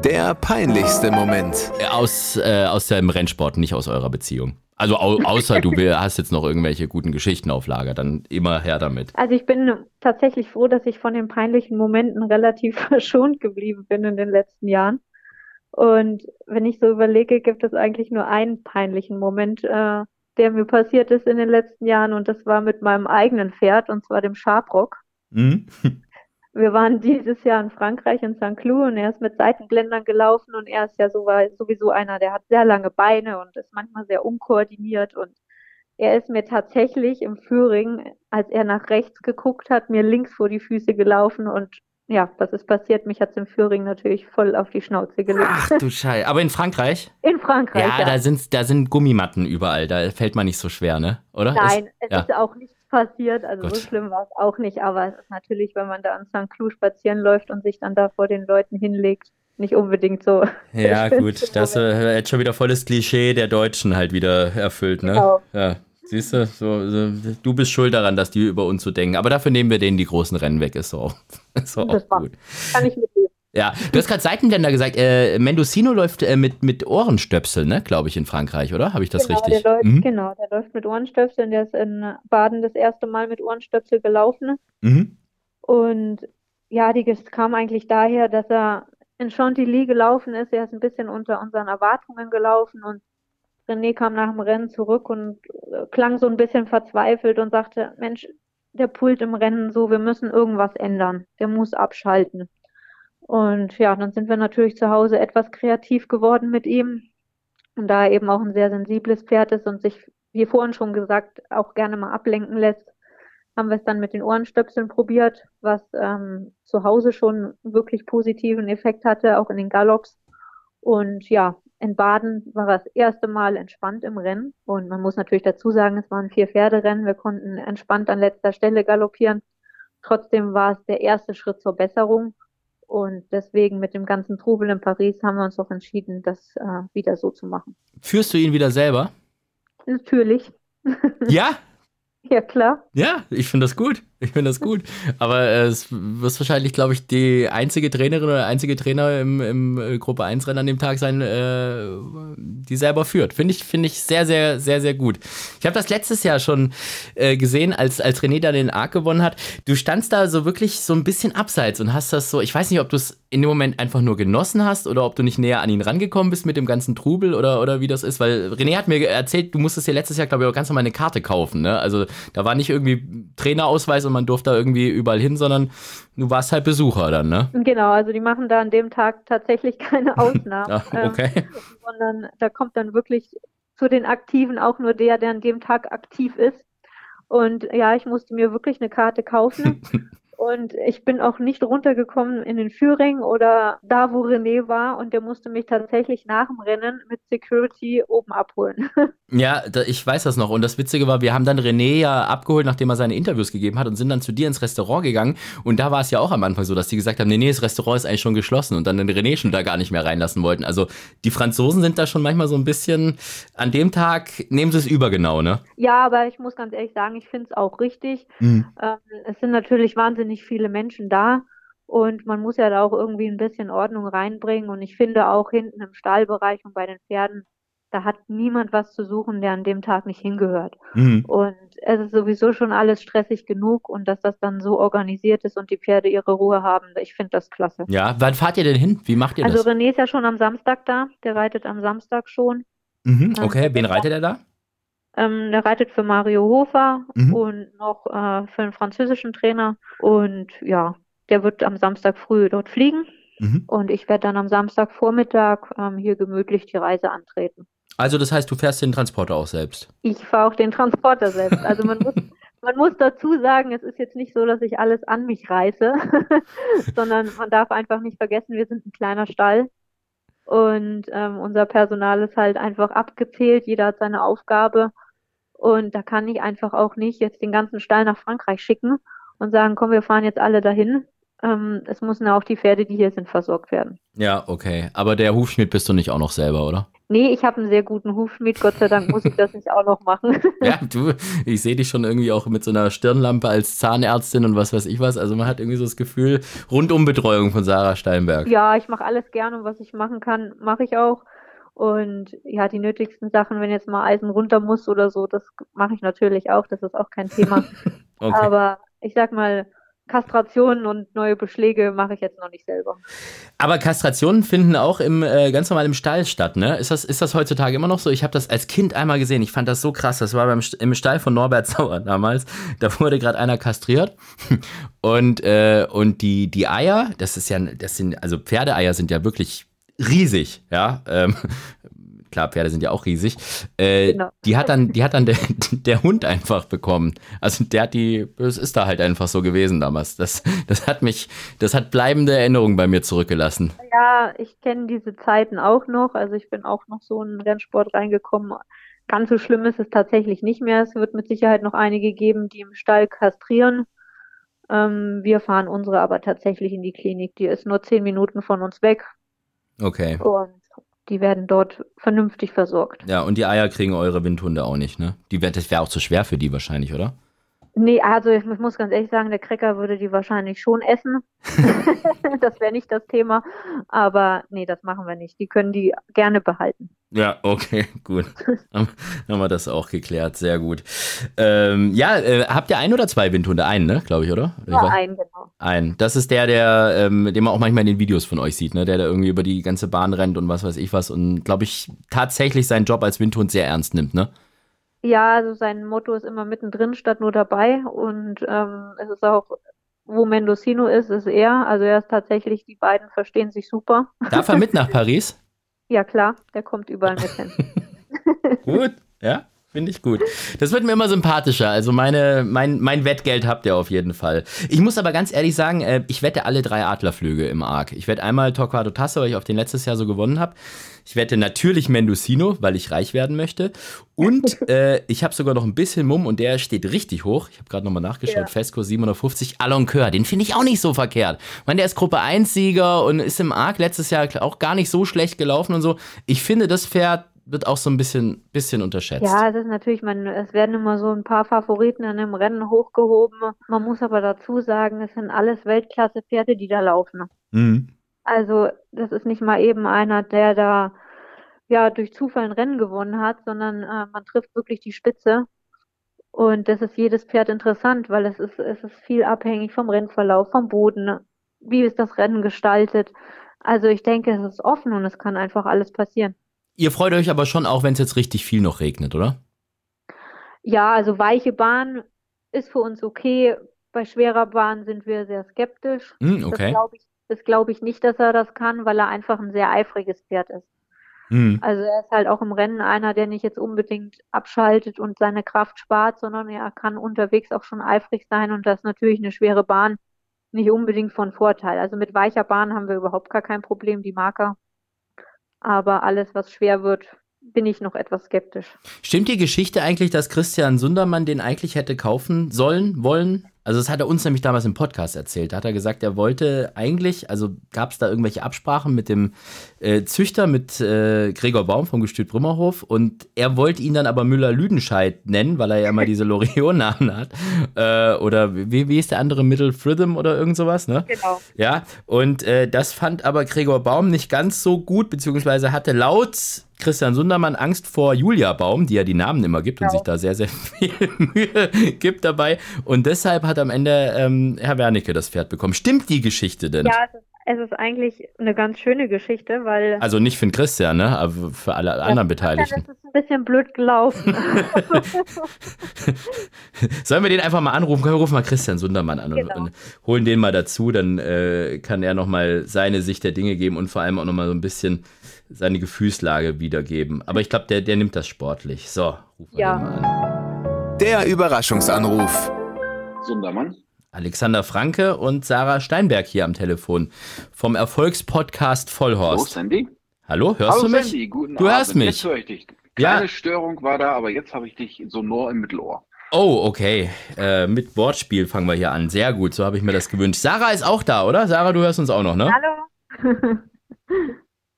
Der peinlichste Moment. Aus, äh, aus dem Rennsport, nicht aus eurer Beziehung. Also au außer du hast jetzt noch irgendwelche guten Geschichten auf Lager, dann immer her damit. Also ich bin tatsächlich froh, dass ich von den peinlichen Momenten relativ verschont geblieben bin in den letzten Jahren. Und wenn ich so überlege, gibt es eigentlich nur einen peinlichen Moment, äh, der mir passiert ist in den letzten Jahren und das war mit meinem eigenen Pferd und zwar dem Schabrock. Mhm. Wir waren dieses Jahr in Frankreich in St. Cloud und er ist mit Seitenblendern gelaufen und er ist ja sowieso einer, der hat sehr lange Beine und ist manchmal sehr unkoordiniert und er ist mir tatsächlich im Führing, als er nach rechts geguckt hat, mir links vor die Füße gelaufen und ja, was ist passiert? Mich hat es im Führing natürlich voll auf die Schnauze gelegt. Ach du Scheiße. Aber in Frankreich? In Frankreich. Ja, ja. Da, sind, da sind Gummimatten überall. Da fällt man nicht so schwer, ne? Oder? Nein, ist, es ja. ist auch nicht passiert. Also Gott. so schlimm war es auch nicht, aber es ist natürlich, wenn man da an St. Cloud spazieren läuft und sich dann da vor den Leuten hinlegt, nicht unbedingt so. Ja, gut, das äh, jetzt schon wieder volles Klischee der Deutschen halt wieder erfüllt, ne? Genau. Ja. Siehst du, so, so, du bist schuld daran, dass die über uns so denken. Aber dafür nehmen wir denen die großen Rennen weg, ist so, ist so auch gut. Kann ich mitleben. Ja, du hast gerade Seitenblender gesagt. Äh, Mendocino läuft äh, mit, mit Ohrenstöpseln, ne, glaube ich, in Frankreich, oder? Habe ich das genau, richtig? Der läuft, mhm. Genau, der läuft mit Ohrenstöpseln. Der ist in Baden das erste Mal mit Ohrenstöpsel gelaufen. Mhm. Und ja, die kam eigentlich daher, dass er in Chantilly gelaufen ist. Er ist ein bisschen unter unseren Erwartungen gelaufen und René kam nach dem Rennen zurück und äh, klang so ein bisschen verzweifelt und sagte, Mensch, der Pult im Rennen so, wir müssen irgendwas ändern. Der muss abschalten. Und ja, dann sind wir natürlich zu Hause etwas kreativ geworden mit ihm. Und da er eben auch ein sehr sensibles Pferd ist und sich, wie vorhin schon gesagt, auch gerne mal ablenken lässt, haben wir es dann mit den Ohrenstöpseln probiert, was ähm, zu Hause schon wirklich positiven Effekt hatte, auch in den Gallops. Und ja, in Baden war das erste Mal entspannt im Rennen. Und man muss natürlich dazu sagen, es waren vier Pferderennen. Wir konnten entspannt an letzter Stelle galoppieren. Trotzdem war es der erste Schritt zur Besserung. Und deswegen mit dem ganzen Trubel in Paris haben wir uns auch entschieden, das äh, wieder so zu machen. Führst du ihn wieder selber? Natürlich. Ja? Ja, klar. Ja, ich finde das gut. Ich finde das gut. Aber äh, es wird wahrscheinlich, glaube ich, die einzige Trainerin oder einzige Trainer im, im äh, Gruppe 1 Rennen an dem Tag sein, äh, die selber führt. Finde ich, finde ich sehr, sehr, sehr, sehr gut. Ich habe das letztes Jahr schon äh, gesehen, als, als René da den Arc gewonnen hat. Du standst da so wirklich so ein bisschen abseits und hast das so, ich weiß nicht, ob du es in dem Moment einfach nur genossen hast oder ob du nicht näher an ihn rangekommen bist mit dem ganzen Trubel oder, oder wie das ist, weil René hat mir erzählt, du musstest dir letztes Jahr, glaube ich, auch ganz normal eine Karte kaufen. Ne? Also da war nicht irgendwie Trainerausweis und man durfte da irgendwie überall hin, sondern du warst halt Besucher dann, ne? Genau, also die machen da an dem Tag tatsächlich keine Ausnahmen. ja, okay. Ähm, sondern da kommt dann wirklich zu den Aktiven auch nur der, der an dem Tag aktiv ist. Und ja, ich musste mir wirklich eine Karte kaufen. Und ich bin auch nicht runtergekommen in den Führing oder da, wo René war. Und der musste mich tatsächlich nach dem Rennen mit Security oben abholen. Ja, da, ich weiß das noch. Und das Witzige war, wir haben dann René ja abgeholt, nachdem er seine Interviews gegeben hat und sind dann zu dir ins Restaurant gegangen. Und da war es ja auch am Anfang so, dass die gesagt haben, nee, nee, das Restaurant ist eigentlich schon geschlossen und dann den René schon da gar nicht mehr reinlassen wollten. Also die Franzosen sind da schon manchmal so ein bisschen, an dem Tag nehmen sie es übergenau, ne? Ja, aber ich muss ganz ehrlich sagen, ich finde es auch richtig. Mhm. Ähm, es sind natürlich wahnsinnig viele Menschen da. Und man muss ja da auch irgendwie ein bisschen Ordnung reinbringen. Und ich finde auch hinten im Stallbereich und bei den Pferden da hat niemand was zu suchen, der an dem Tag nicht hingehört. Mhm. Und es ist sowieso schon alles stressig genug und dass das dann so organisiert ist und die Pferde ihre Ruhe haben, ich finde das klasse. Ja, wann fahrt ihr denn hin? Wie macht ihr also das? Also René ist ja schon am Samstag da, der reitet am Samstag schon. Mhm, ähm, okay, wen reitet er da? Ähm, der reitet für Mario Hofer mhm. und noch äh, für einen französischen Trainer. Und ja, der wird am Samstag früh dort fliegen. Mhm. Und ich werde dann am Samstagvormittag ähm, hier gemütlich die Reise antreten. Also das heißt, du fährst den Transporter auch selbst? Ich fahre auch den Transporter selbst. Also man muss, man muss dazu sagen, es ist jetzt nicht so, dass ich alles an mich reiße, sondern man darf einfach nicht vergessen, wir sind ein kleiner Stall und ähm, unser Personal ist halt einfach abgezählt, jeder hat seine Aufgabe und da kann ich einfach auch nicht jetzt den ganzen Stall nach Frankreich schicken und sagen, komm, wir fahren jetzt alle dahin. Ähm, es müssen auch die Pferde, die hier sind, versorgt werden. Ja, okay. Aber der Hufschmied bist du nicht auch noch selber, oder? Nee, ich habe einen sehr guten Hufschmied, Gott sei Dank muss ich das nicht auch noch machen. ja, du, ich sehe dich schon irgendwie auch mit so einer Stirnlampe als Zahnärztin und was weiß ich was. Also man hat irgendwie so das Gefühl, Rundumbetreuung von Sarah Steinberg. Ja, ich mache alles gerne und was ich machen kann, mache ich auch. Und ja, die nötigsten Sachen, wenn jetzt mal Eisen runter muss oder so, das mache ich natürlich auch, das ist auch kein Thema. okay. Aber ich sag mal, Kastrationen und neue Beschläge mache ich jetzt noch nicht selber. Aber Kastrationen finden auch im äh, ganz normal im Stall statt, ne? Ist das, ist das heutzutage immer noch so? Ich habe das als Kind einmal gesehen. Ich fand das so krass. Das war beim, im Stall von Norbert Sauer damals. Da wurde gerade einer kastriert. Und, äh, und die, die Eier, das ist ja, das sind, also Pferdeeier sind ja wirklich riesig, ja. Ähm, klar, Pferde sind ja auch riesig, äh, genau. die hat dann, die hat dann der, der Hund einfach bekommen. Also der hat die, es ist da halt einfach so gewesen damals. Das, das hat mich, das hat bleibende Erinnerungen bei mir zurückgelassen. Ja, ich kenne diese Zeiten auch noch. Also ich bin auch noch so in den Rennsport reingekommen. Ganz so schlimm ist es tatsächlich nicht mehr. Es wird mit Sicherheit noch einige geben, die im Stall kastrieren. Ähm, wir fahren unsere aber tatsächlich in die Klinik. Die ist nur zehn Minuten von uns weg. Okay. Und die werden dort vernünftig versorgt. Ja, und die Eier kriegen eure Windhunde auch nicht, ne? Die, das wäre auch zu schwer für die wahrscheinlich, oder? Nee, also ich muss ganz ehrlich sagen, der Cracker würde die wahrscheinlich schon essen. das wäre nicht das Thema. Aber nee, das machen wir nicht. Die können die gerne behalten. Ja, okay, gut. haben wir das auch geklärt. Sehr gut. Ähm, ja, äh, habt ihr ein oder zwei Windhunde? Einen, ne, glaube ich, oder? Ja, einen, genau. Einen. Das ist der, der, ähm, den man auch manchmal in den Videos von euch sieht, ne? Der da irgendwie über die ganze Bahn rennt und was weiß ich was und, glaube ich, tatsächlich seinen Job als Windhund sehr ernst nimmt, ne? Ja, also sein Motto ist immer mittendrin statt nur dabei. Und ähm, es ist auch, wo Mendocino ist, ist er. Also er ist tatsächlich, die beiden verstehen sich super. Darf er mit nach Paris? ja, klar, der kommt überall mit hin. Gut, ja. Finde ich gut. Das wird mir immer sympathischer. Also meine, mein, mein Wettgeld habt ihr auf jeden Fall. Ich muss aber ganz ehrlich sagen, äh, ich wette alle drei Adlerflüge im Arc. Ich wette einmal Torquato Tasso, weil ich auf den letztes Jahr so gewonnen habe. Ich wette natürlich Mendocino, weil ich reich werden möchte. Und äh, ich habe sogar noch ein bisschen Mumm und der steht richtig hoch. Ich habe gerade nochmal nachgeschaut. Ja. Fesco 750, Aloncœur. Den finde ich auch nicht so verkehrt. Ich meine, der ist Gruppe 1-Sieger und ist im Arc letztes Jahr auch gar nicht so schlecht gelaufen und so. Ich finde, das Pferd wird auch so ein bisschen, bisschen unterschätzt. Ja, es ist natürlich, man, es werden immer so ein paar Favoriten in dem Rennen hochgehoben. Man muss aber dazu sagen, es sind alles Weltklasse-Pferde, die da laufen. Mhm. Also, das ist nicht mal eben einer, der da ja durch Zufall ein Rennen gewonnen hat, sondern äh, man trifft wirklich die Spitze. Und das ist jedes Pferd interessant, weil es ist, es ist viel abhängig vom Rennverlauf, vom Boden, wie ist das Rennen gestaltet. Also ich denke, es ist offen und es kann einfach alles passieren. Ihr freut euch aber schon auch, wenn es jetzt richtig viel noch regnet, oder? Ja, also weiche Bahn ist für uns okay. Bei schwerer Bahn sind wir sehr skeptisch. Mm, okay. Das glaube ich, glaub ich nicht, dass er das kann, weil er einfach ein sehr eifriges Pferd ist. Mm. Also er ist halt auch im Rennen einer, der nicht jetzt unbedingt abschaltet und seine Kraft spart, sondern er kann unterwegs auch schon eifrig sein und das ist natürlich eine schwere Bahn. nicht unbedingt von Vorteil. Also mit weicher Bahn haben wir überhaupt gar kein Problem, die Marker. Aber alles, was schwer wird, bin ich noch etwas skeptisch. Stimmt die Geschichte eigentlich, dass Christian Sundermann den eigentlich hätte kaufen sollen, wollen? Also das hat er uns nämlich damals im Podcast erzählt. Da hat er gesagt, er wollte eigentlich, also gab es da irgendwelche Absprachen mit dem äh, Züchter, mit äh, Gregor Baum vom Gestüt Brümmerhof und er wollte ihn dann aber Müller-Lüdenscheid nennen, weil er ja immer diese Loriot-Namen hat. Äh, oder wie, wie ist der andere Middle Fritham oder irgend sowas, ne? Genau. Ja, und äh, das fand aber Gregor Baum nicht ganz so gut, beziehungsweise hatte laut Christian Sundermann Angst vor Julia Baum, die ja die Namen immer gibt genau. und sich da sehr, sehr viel Mühe gibt dabei. Und deshalb hat am Ende ähm, Herr Wernicke das Pferd bekommen. Stimmt die Geschichte denn? Ja, es ist, es ist eigentlich eine ganz schöne Geschichte, weil. Also nicht für den Christian, ne? Aber für alle ja, anderen Beteiligten. Das ist ein bisschen blöd gelaufen. Sollen wir den einfach mal anrufen? Können wir rufen mal Christian Sundermann an genau. und, und, holen den mal dazu, dann äh, kann er nochmal seine Sicht der Dinge geben und vor allem auch nochmal so ein bisschen seine Gefühlslage wiedergeben. Aber ich glaube, der, der nimmt das sportlich. So, rufen ja. wir mal an. Der Überraschungsanruf. Sundermann. Alexander Franke und Sarah Steinberg hier am Telefon vom Erfolgspodcast Vollhorst. Hallo Sandy. Hallo, hörst Hallo, du mich? Sandy, guten du Abend. hörst mich. Jetzt höre ich dich. Keine ja. Störung war da, aber jetzt habe ich dich sonor im Mittelohr. Oh, okay. Äh, mit Wortspiel fangen wir hier an. Sehr gut, so habe ich mir das gewünscht. Sarah ist auch da, oder? Sarah, du hörst uns auch noch, ne? Hallo.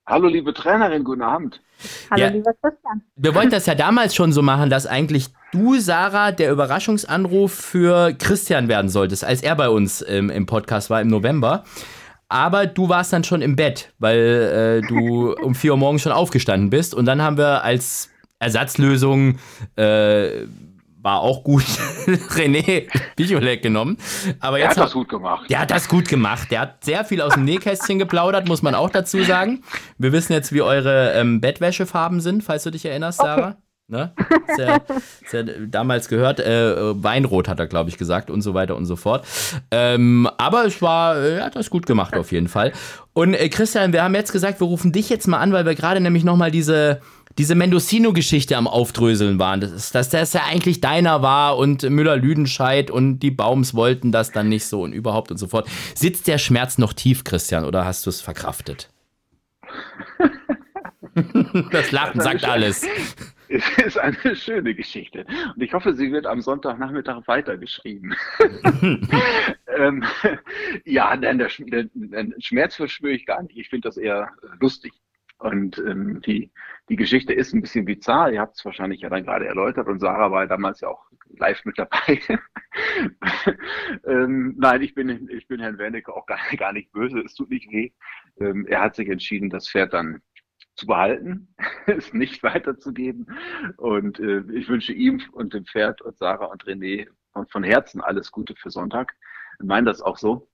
Hallo, liebe Trainerin, guten Abend. Hallo, ja. lieber Christian. Wir wollten das ja damals schon so machen, dass eigentlich du, Sarah, der Überraschungsanruf für Christian werden solltest, als er bei uns ähm, im Podcast war im November. Aber du warst dann schon im Bett, weil äh, du um 4 Uhr morgens schon aufgestanden bist. Und dann haben wir als Ersatzlösung äh, war auch gut René Bicholek genommen. Aber der jetzt hat das gut gemacht. Der hat das gut gemacht. Der hat sehr viel aus dem Nähkästchen geplaudert, muss man auch dazu sagen. Wir wissen jetzt, wie eure ähm, Bettwäschefarben sind, falls du dich erinnerst, Sarah. Okay. Ne? Sehr, sehr damals gehört. Äh, Weinrot hat er, glaube ich, gesagt und so weiter und so fort. Ähm, aber es war, er hat das gut gemacht auf jeden Fall. Und äh, Christian, wir haben jetzt gesagt, wir rufen dich jetzt mal an, weil wir gerade nämlich nochmal diese diese Mendocino-Geschichte am Aufdröseln waren, dass, dass das ja eigentlich deiner war und Müller-Lüdenscheid und die Baums wollten das dann nicht so und überhaupt und so fort. Sitzt der Schmerz noch tief, Christian, oder hast du es verkraftet? das Lachen das sagt alles. Es ist eine schöne Geschichte. Und ich hoffe, sie wird am Sonntagnachmittag weitergeschrieben. ähm, ja, denn der, der, der Schmerz verspüre ich gar nicht. Ich finde das eher lustig. Und ähm, die, die Geschichte ist ein bisschen bizarr. Ihr habt es wahrscheinlich ja dann gerade erläutert und Sarah war damals ja auch live mit dabei. ähm, nein, ich bin, ich bin Herrn Wernecke auch gar, gar nicht böse. Es tut nicht weh. Ähm, er hat sich entschieden, das Pferd dann zu behalten, es nicht weiterzugeben. Und äh, ich wünsche ihm und dem Pferd und Sarah und René von, von Herzen alles Gute für Sonntag. Ich meine das auch so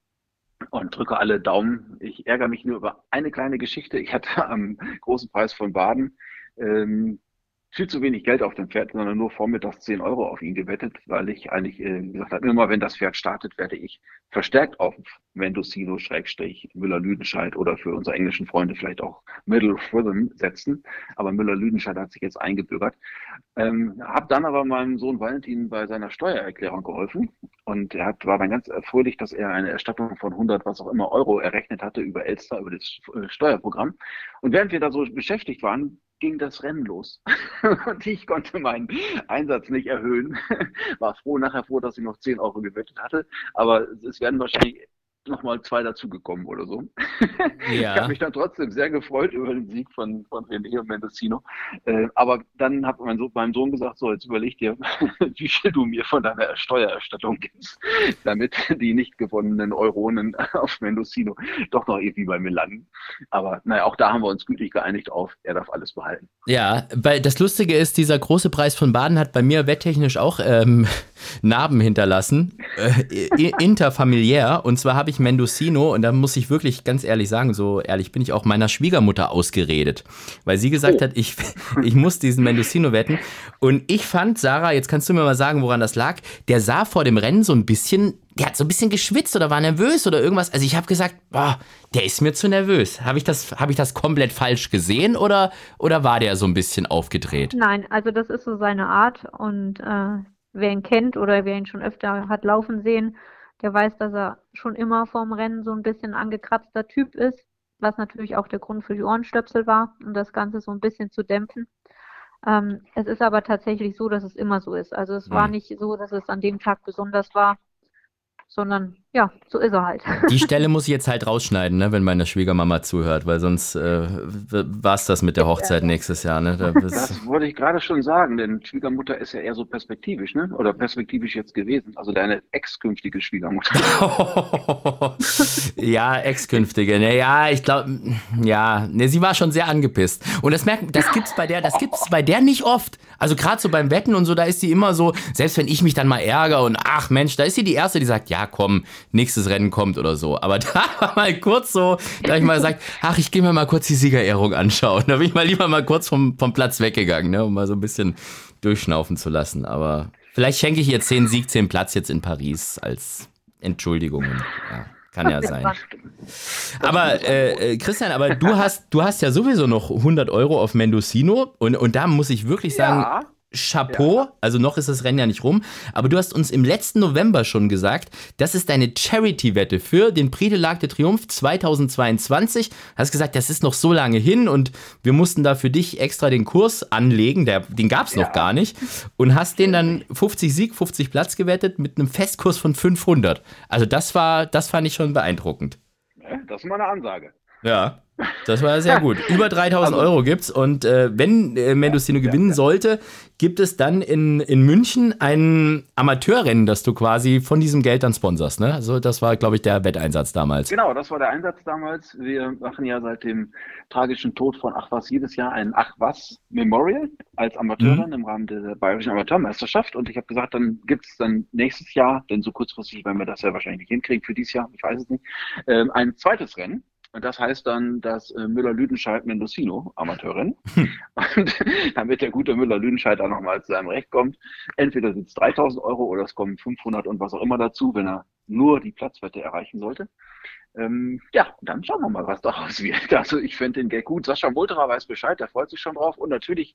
und drücke alle Daumen. Ich ärgere mich nur über eine kleine Geschichte. Ich hatte am großen Preis von Baden ähm, viel zu wenig Geld auf dem Pferd, sondern nur vormittags 10 Euro auf ihn gewettet, weil ich eigentlich äh, gesagt habe, immer wenn das Pferd startet, werde ich verstärkt auf Mendocino, Schrägstrich, Müller-Lüdenscheid oder für unsere englischen Freunde vielleicht auch Middle Rhythm setzen. Aber Müller-Lüdenscheid hat sich jetzt eingebürgert. Ähm, habe dann aber meinem Sohn Valentin bei seiner Steuererklärung geholfen und er hat, war dann ganz erfreulich, dass er eine Erstattung von 100, was auch immer Euro errechnet hatte über Elster, über das Steuerprogramm. Und während wir da so beschäftigt waren, ging das Rennen los. und ich konnte meinen Einsatz nicht erhöhen. War froh nachher froh, dass ich noch 10 Euro gewettet hatte. Aber es werden wahrscheinlich nochmal zwei dazugekommen oder so. Ja. Ich habe mich dann trotzdem sehr gefreut über den Sieg von, von René und Mendocino. Äh, aber dann hat mein Sohn, meinem Sohn gesagt, so jetzt überleg dir, wie viel du mir von deiner Steuererstattung gibst, damit die nicht gewonnenen Euronen auf Mendocino doch noch irgendwie bei mir landen. Aber naja, auch da haben wir uns gütlich geeinigt auf, er darf alles behalten. Ja, weil das Lustige ist, dieser große Preis von Baden hat bei mir wetttechnisch auch ähm, Narben hinterlassen, äh, interfamiliär. Und zwar habe ich Mendocino, und da muss ich wirklich ganz ehrlich sagen, so ehrlich bin ich auch meiner Schwiegermutter ausgeredet, weil sie gesagt oh. hat, ich, ich muss diesen Mendocino wetten. Und ich fand, Sarah, jetzt kannst du mir mal sagen, woran das lag, der sah vor dem Rennen so ein bisschen, der hat so ein bisschen geschwitzt oder war nervös oder irgendwas. Also ich habe gesagt, boah, der ist mir zu nervös. Habe ich, das, hab ich das komplett falsch gesehen oder, oder war der so ein bisschen aufgedreht? Nein, also das ist so seine Art und äh, wer ihn kennt oder wer ihn schon öfter hat laufen sehen, der weiß, dass er schon immer vorm Rennen so ein bisschen angekratzter Typ ist, was natürlich auch der Grund für die Ohrenstöpsel war, um das Ganze so ein bisschen zu dämpfen. Ähm, es ist aber tatsächlich so, dass es immer so ist. Also es mhm. war nicht so, dass es an dem Tag besonders war, sondern ja, so ist er halt. Die Stelle muss ich jetzt halt rausschneiden, ne, wenn meine Schwiegermama zuhört, weil sonst äh, war es das mit der Hochzeit nächstes Jahr. Ne? Da das wollte ich gerade schon sagen, denn Schwiegermutter ist ja eher so perspektivisch, ne? oder perspektivisch jetzt gewesen, also deine ex-künftige Schwiegermutter. ja, ex-künftige, ne, ja, ich glaube, ja, ne, sie war schon sehr angepisst. Und das merkt, das gibt's bei der, das gibt's bei der nicht oft. Also gerade so beim Wetten und so, da ist sie immer so, selbst wenn ich mich dann mal ärgere und ach Mensch, da ist sie die Erste, die sagt, ja komm, nächstes Rennen kommt oder so. Aber da war mal kurz so, da ich mal gesagt, ach, ich gehe mir mal kurz die Siegerehrung anschauen. Da bin ich mal lieber mal kurz vom, vom Platz weggegangen, ne, um mal so ein bisschen durchschnaufen zu lassen. Aber vielleicht schenke ich ihr zehn Sieg, zehn Platz jetzt in Paris als Entschuldigung. Ja. Kann ja sein. Aber äh, äh, Christian, aber du hast, du hast ja sowieso noch 100 Euro auf Mendocino und, und da muss ich wirklich sagen, ja. Chapeau, ja. also noch ist das Rennen ja nicht rum, aber du hast uns im letzten November schon gesagt, das ist deine Charity-Wette für den Prix de Triomphe 2022. Hast gesagt, das ist noch so lange hin und wir mussten da für dich extra den Kurs anlegen, der, den gab es ja. noch gar nicht und hast den dann 50 Sieg, 50 Platz gewettet mit einem Festkurs von 500. Also das war, das fand ich schon beeindruckend. Das ist mal eine Ansage. Ja. Das war sehr gut. Über 3000 also, Euro gibt's und äh, wenn äh, Mendocino ja, gewinnen ja, ja. sollte, gibt es dann in, in München ein Amateurrennen, das du quasi von diesem Geld dann sponsorst. Ne? Also das war, glaube ich, der Wetteinsatz damals. Genau, das war der Einsatz damals. Wir machen ja seit dem tragischen Tod von Ach was jedes Jahr ein Ach was Memorial als Amateurrennen mhm. im Rahmen der Bayerischen Amateurmeisterschaft und ich habe gesagt, dann gibt's dann nächstes Jahr, denn so kurzfristig werden wir das ja wahrscheinlich nicht hinkriegen für dieses Jahr, ich weiß es nicht, äh, ein zweites Rennen und das heißt dann, dass äh, Müller-Lüdenscheid Mendocino, Amateurin, und damit der gute Müller-Lüdenscheid da nochmal zu seinem Recht kommt, entweder sind es 3000 Euro oder es kommen 500 und was auch immer dazu, wenn er nur die Platzwette erreichen sollte. Ähm, ja, dann schauen wir mal, was daraus wird. Also ich finde den Gag gut. Sascha Wolterer weiß Bescheid, der freut sich schon drauf. Und natürlich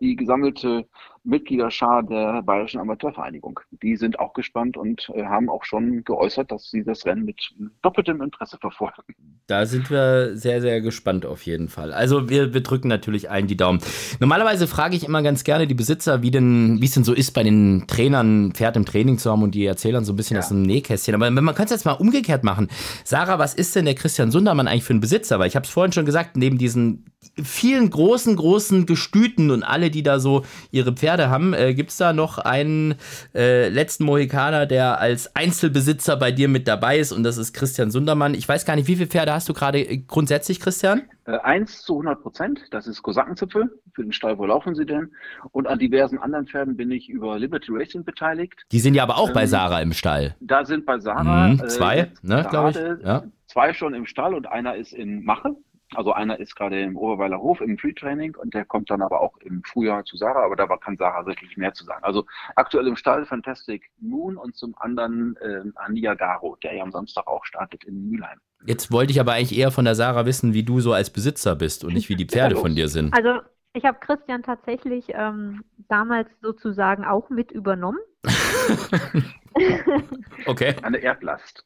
die gesammelte Mitgliederschar der Bayerischen Amateurvereinigung. Die sind auch gespannt und äh, haben auch schon geäußert, dass sie das Rennen mit doppeltem Interesse verfolgen. Da sind wir sehr, sehr gespannt auf jeden Fall. Also wir, wir drücken natürlich allen die Daumen. Normalerweise frage ich immer ganz gerne die Besitzer, wie denn, wie es denn so ist, bei den Trainern Pferd im Training zu haben und die erzählen so ein bisschen ja. aus dem Nähkästchen. Aber man kann es jetzt mal umgekehrt machen. Sarah, was ist denn der Christian Sundermann eigentlich für ein Besitzer? Weil ich habe es vorhin schon gesagt, neben diesen vielen großen, großen Gestüten und alle, die da so ihre Pferde haben, äh, gibt es da noch einen äh, letzten Mohikaner, der als Einzelbesitzer bei dir mit dabei ist und das ist Christian Sundermann. Ich weiß gar nicht, wie viele Pferde hast du gerade grundsätzlich, Christian? Äh, eins zu 100 Prozent, das ist Kosakenzipfel. Für den Stall, wo laufen sie denn? Und an diversen anderen Pferden bin ich über Liberty Racing beteiligt. Die sind ja aber auch ähm, bei Sarah im Stall. Da sind bei Sarah mhm, zwei, äh, ne, glaube ich. Ja. Zwei schon im Stall und einer ist in Mache. Also einer ist gerade im Oberweiler Hof im Free Training und der kommt dann aber auch im Frühjahr zu Sarah, aber da kann Sarah wirklich mehr zu sagen. Also aktuell im Stall Fantastic Moon und zum anderen äh, Ania Garo, der ja am Samstag auch startet in Mülheim. Jetzt wollte ich aber eigentlich eher von der Sarah wissen, wie du so als Besitzer bist und nicht wie die Pferde von dir sind. Also ich habe Christian tatsächlich ähm, damals sozusagen auch mit übernommen. okay. Eine Erdlast.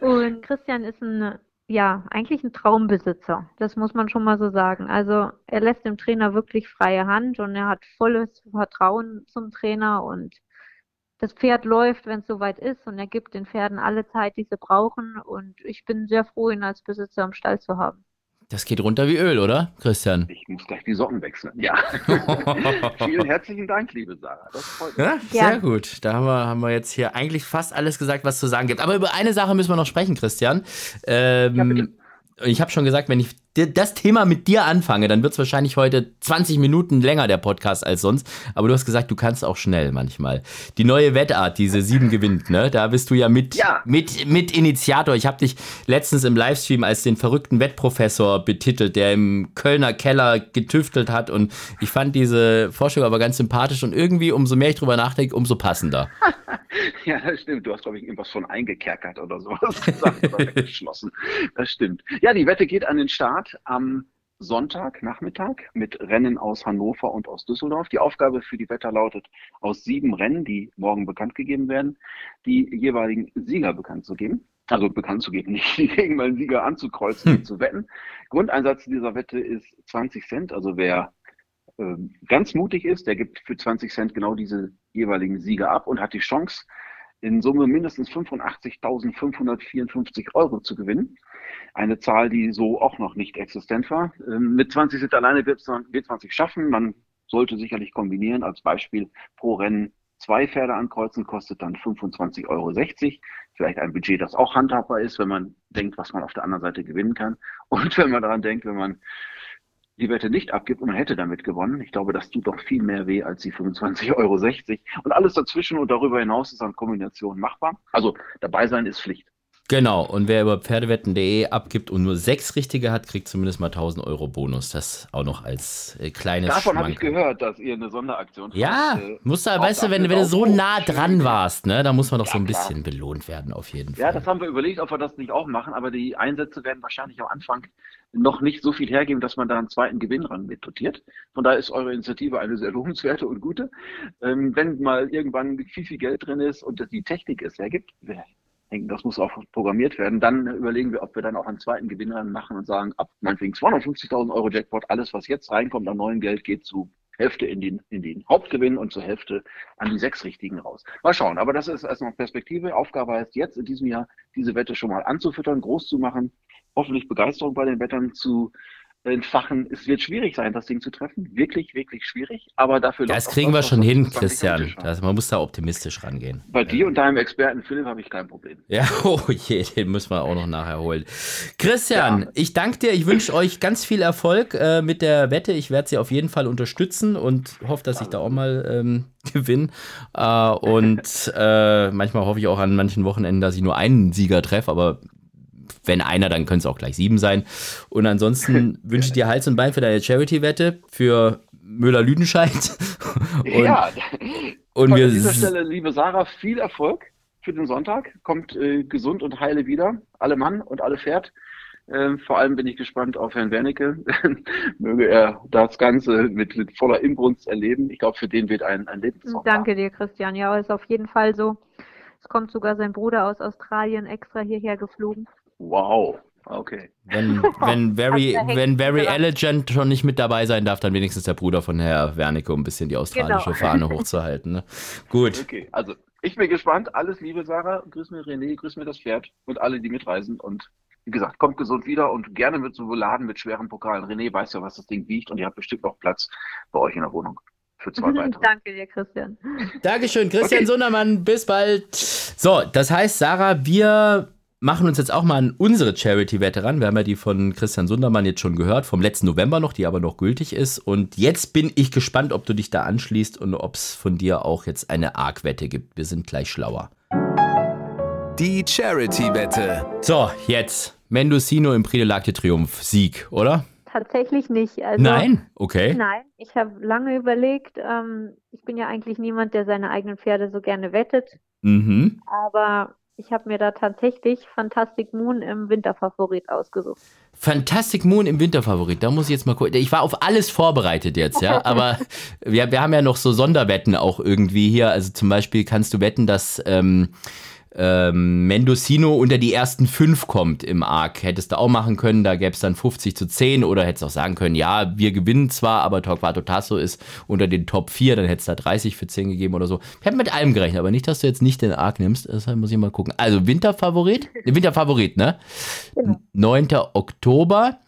Und Christian ist ein ja, eigentlich ein Traumbesitzer. Das muss man schon mal so sagen. Also er lässt dem Trainer wirklich freie Hand und er hat volles Vertrauen zum Trainer und das Pferd läuft, wenn es soweit ist und er gibt den Pferden alle Zeit, die sie brauchen und ich bin sehr froh, ihn als Besitzer im Stall zu haben. Das geht runter wie Öl, oder, Christian? Ich muss gleich die Socken wechseln. Ja. Vielen herzlichen Dank, liebe Sarah. Das freut mich. Ja, sehr ja. gut. Da haben wir, haben wir jetzt hier eigentlich fast alles gesagt, was zu sagen gibt. Aber über eine Sache müssen wir noch sprechen, Christian. Ähm, ja, bitte. Ich habe schon gesagt, wenn ich das Thema mit dir anfange, dann wird es wahrscheinlich heute 20 Minuten länger, der Podcast, als sonst. Aber du hast gesagt, du kannst auch schnell manchmal. Die neue Wettart, diese sieben gewinnt, ne? Da bist du ja mit, ja. mit, mit Initiator. Ich habe dich letztens im Livestream als den verrückten Wettprofessor betitelt, der im Kölner Keller getüftelt hat. Und ich fand diese Vorstellung aber ganz sympathisch und irgendwie, umso mehr ich drüber nachdenke, umso passender. ja, das stimmt. Du hast, glaube ich, irgendwas von eingekerkert oder sowas gesagt oder geschlossen. Das stimmt. Ja, die Wette geht an den Start am Sonntag Nachmittag mit Rennen aus Hannover und aus Düsseldorf. Die Aufgabe für die Wetter lautet, aus sieben Rennen, die morgen bekannt gegeben werden, die jeweiligen Sieger bekannt zu geben. Also bekannt zu geben, nicht gegen meinen Sieger anzukreuzen hm. zu wetten. Grundeinsatz dieser Wette ist 20 Cent. Also wer äh, ganz mutig ist, der gibt für 20 Cent genau diese jeweiligen Sieger ab und hat die Chance, in Summe mindestens 85.554 Euro zu gewinnen. Eine Zahl, die so auch noch nicht existent war. Ähm, mit 20 Cent alleine wird es nicht schaffen. Man sollte sicherlich kombinieren. Als Beispiel pro Rennen zwei Pferde ankreuzen, kostet dann 25,60 Euro. Vielleicht ein Budget, das auch handhabbar ist, wenn man denkt, was man auf der anderen Seite gewinnen kann. Und wenn man daran denkt, wenn man die Wette nicht abgibt und man hätte damit gewonnen. Ich glaube, das tut doch viel mehr weh als die 25,60 Euro. Und alles dazwischen und darüber hinaus ist an Kombination machbar. Also dabei sein ist Pflicht. Genau, und wer über Pferdewetten.de abgibt und nur sechs richtige hat, kriegt zumindest mal 1000 Euro Bonus. Das auch noch als äh, kleines Davon habe ich gehört, dass ihr eine Sonderaktion habt. Ja, äh, musst du, weißt du, wenn, wenn du so nah dran warst, ne, da muss man doch ja, so ein bisschen klar. belohnt werden, auf jeden Fall. Ja, das haben wir überlegt, ob wir das nicht auch machen, aber die Einsätze werden wahrscheinlich am Anfang noch nicht so viel hergeben, dass man da einen zweiten Gewinn ran mit dotiert. Von daher ist eure Initiative eine sehr lohnenswerte und gute. Ähm, wenn mal irgendwann viel, viel Geld drin ist und die Technik es hergibt, das muss auch programmiert werden. Dann überlegen wir, ob wir dann auch einen zweiten Gewinner machen und sagen, ab meinetwegen 250.000 Euro Jackpot, alles, was jetzt reinkommt an neuem Geld, geht zu Hälfte in den, in den Hauptgewinn und zur Hälfte an die sechs Richtigen raus. Mal schauen, aber das ist erstmal Perspektive. Aufgabe heißt jetzt in diesem Jahr, diese Wette schon mal anzufüttern, groß zu machen, hoffentlich Begeisterung bei den Wettern zu entfachen. Es wird schwierig sein, das Ding zu treffen. Wirklich, wirklich schwierig. Aber dafür. Das kriegen wir schon hin, Christian. Das, man muss da optimistisch rangehen. Bei ja. dir und deinem Experten Philipp habe ich kein Problem. Ja, oh je, den müssen wir auch noch nachher holen. Christian, ja. ich danke dir. Ich wünsche euch ganz viel Erfolg äh, mit der Wette. Ich werde sie auf jeden Fall unterstützen und hoffe, dass ich da auch mal ähm, gewinne. Äh, und äh, manchmal hoffe ich auch an manchen Wochenenden, dass ich nur einen Sieger treffe, aber wenn einer, dann können es auch gleich sieben sein. Und ansonsten wünsche ich dir Hals und Bein für deine Charity-Wette für Müller-Lüdenscheid. ja, und wir an dieser Stelle, liebe Sarah, viel Erfolg für den Sonntag. Kommt äh, gesund und heile wieder. Alle Mann und alle Pferd. Äh, vor allem bin ich gespannt auf Herrn Wernicke. Möge er das Ganze mit, mit voller Inbrunst erleben. Ich glaube, für den wird ein, ein Lebenssong. Danke dir, Christian. Ja, ist auf jeden Fall so. Es kommt sogar sein Bruder aus Australien extra hierher geflogen. Wow. Okay. Wenn, wenn Very, wenn Very Elegant schon nicht mit dabei sein darf, dann wenigstens der Bruder von Herr Wernicke, um ein bisschen die australische genau. Fahne hochzuhalten. Ne? Gut. Okay, also ich bin gespannt. Alles Liebe, Sarah. Grüß mir René, grüß mir das Pferd und alle, die mitreisen. Und wie gesagt, kommt gesund wieder und gerne mit so Laden mit schweren Pokalen. René weiß ja, was das Ding wiegt und ihr habt bestimmt noch Platz bei euch in der Wohnung. Für zwei weitere. Danke dir, Christian. Dankeschön, Christian okay. Sundermann. Bis bald. So, das heißt, Sarah, wir machen uns jetzt auch mal an unsere Charity-Wette ran. Wir haben ja die von Christian Sundermann jetzt schon gehört, vom letzten November noch, die aber noch gültig ist. Und jetzt bin ich gespannt, ob du dich da anschließt und ob es von dir auch jetzt eine Arc-Wette gibt. Wir sind gleich schlauer. Die Charity-Wette. So, jetzt. Mendocino im Prix de l'Arc de Triomphe. Sieg, oder? Tatsächlich nicht. Also, nein? Okay. Nein, ich habe lange überlegt. Ähm, ich bin ja eigentlich niemand, der seine eigenen Pferde so gerne wettet. Mhm. Aber ich habe mir da tatsächlich Fantastic Moon im Winterfavorit ausgesucht. Fantastic Moon im Winterfavorit, da muss ich jetzt mal gucken. Ich war auf alles vorbereitet jetzt, ja, aber wir, wir haben ja noch so Sonderwetten auch irgendwie hier. Also zum Beispiel kannst du wetten, dass ähm, ähm, Mendocino unter die ersten fünf kommt im Arc. Hättest du auch machen können, da gäbe es dann 50 zu 10 oder hättest auch sagen können, ja, wir gewinnen zwar, aber Torquato Tasso ist unter den Top 4, dann hättest du da 30 für 10 gegeben oder so. Ich habe mit allem gerechnet, aber nicht, dass du jetzt nicht den Arc nimmst, deshalb muss ich mal gucken. Also Winterfavorit, Winterfavorit, ne? Genau. 9. Oktober.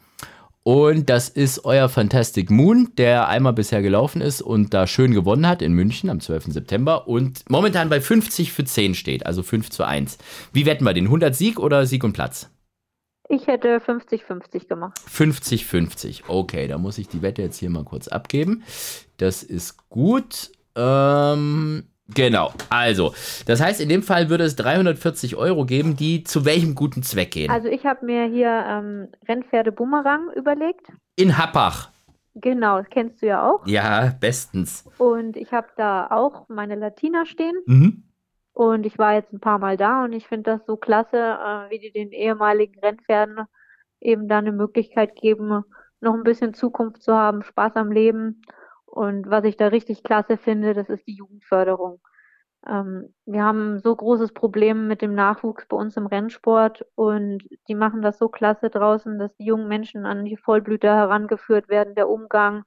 Und das ist euer Fantastic Moon, der einmal bisher gelaufen ist und da schön gewonnen hat in München am 12. September und momentan bei 50 für 10 steht, also 5 zu 1. Wie wetten wir den? 100 Sieg oder Sieg und Platz? Ich hätte 50-50 gemacht. 50-50. Okay, da muss ich die Wette jetzt hier mal kurz abgeben. Das ist gut. Ähm, Genau, also, das heißt, in dem Fall würde es 340 Euro geben, die zu welchem guten Zweck gehen? Also ich habe mir hier ähm, Rennpferde Bumerang überlegt. In Happach. Genau, das kennst du ja auch. Ja, bestens. Und ich habe da auch meine Latina stehen. Mhm. Und ich war jetzt ein paar Mal da und ich finde das so klasse, äh, wie die den ehemaligen Rennpferden eben da eine Möglichkeit geben, noch ein bisschen Zukunft zu haben, Spaß am Leben. Und was ich da richtig klasse finde, das ist die Jugendförderung. Ähm, wir haben so großes Problem mit dem Nachwuchs bei uns im Rennsport und die machen das so klasse draußen, dass die jungen Menschen an die Vollblüter herangeführt werden, der Umgang,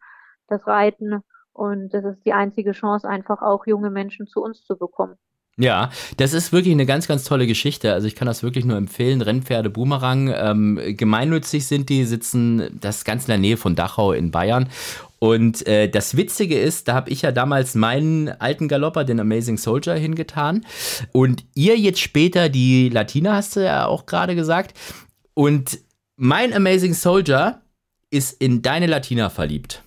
das Reiten. Und das ist die einzige Chance, einfach auch junge Menschen zu uns zu bekommen. Ja, das ist wirklich eine ganz, ganz tolle Geschichte. Also ich kann das wirklich nur empfehlen. Rennpferde Boomerang. Ähm, gemeinnützig sind die, sitzen das ganz in der Nähe von Dachau in Bayern. Und äh, das Witzige ist, da habe ich ja damals meinen alten Galopper, den Amazing Soldier, hingetan. Und ihr jetzt später die Latina, hast du ja auch gerade gesagt. Und mein Amazing Soldier ist in deine Latina verliebt.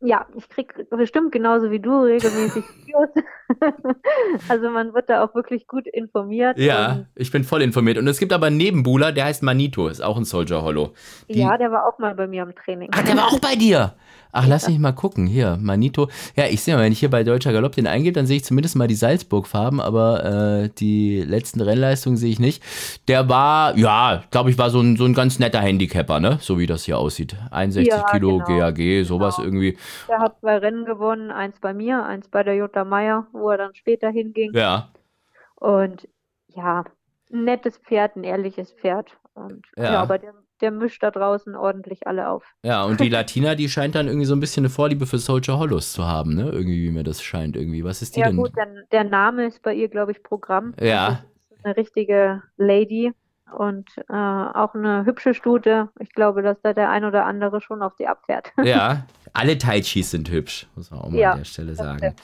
Ja, ich krieg bestimmt genauso wie du regelmäßig Videos. also man wird da auch wirklich gut informiert. Ja, ich bin voll informiert. Und es gibt aber einen Nebenbuhler, der heißt Manito, ist auch ein Soldier Hollow. Die, ja, der war auch mal bei mir am Training. Ach, der war auch bei dir? Ach, lass mich mal gucken. Hier, Manito. Ja, ich sehe mal, wenn ich hier bei Deutscher Galopp den eingebe, dann sehe ich zumindest mal die Salzburg-Farben, aber äh, die letzten Rennleistungen sehe ich nicht. Der war, ja, glaube ich, war so ein, so ein ganz netter Handicapper, ne? So wie das hier aussieht. 61 ja, Kilo genau. GAG, sowas genau. irgendwie. Der hat zwei Rennen gewonnen, eins bei mir, eins bei der Jutta Meier, wo er dann später hinging. Ja. Und ja, ein nettes Pferd, ein ehrliches Pferd. Und ja, ja aber der der mischt da draußen ordentlich alle auf. Ja, und die Latina, die scheint dann irgendwie so ein bisschen eine Vorliebe für Soldier Hollows zu haben, ne? Irgendwie, wie mir das scheint, irgendwie. Was ist die ja, denn? Ja, gut, denn der Name ist bei ihr, glaube ich, Programm. Ja. Also, eine richtige Lady und äh, auch eine hübsche Stute. Ich glaube, dass da der ein oder andere schon auf die abfährt. Ja, alle Tai Chis sind hübsch, muss man auch mal ja, an der Stelle sagen.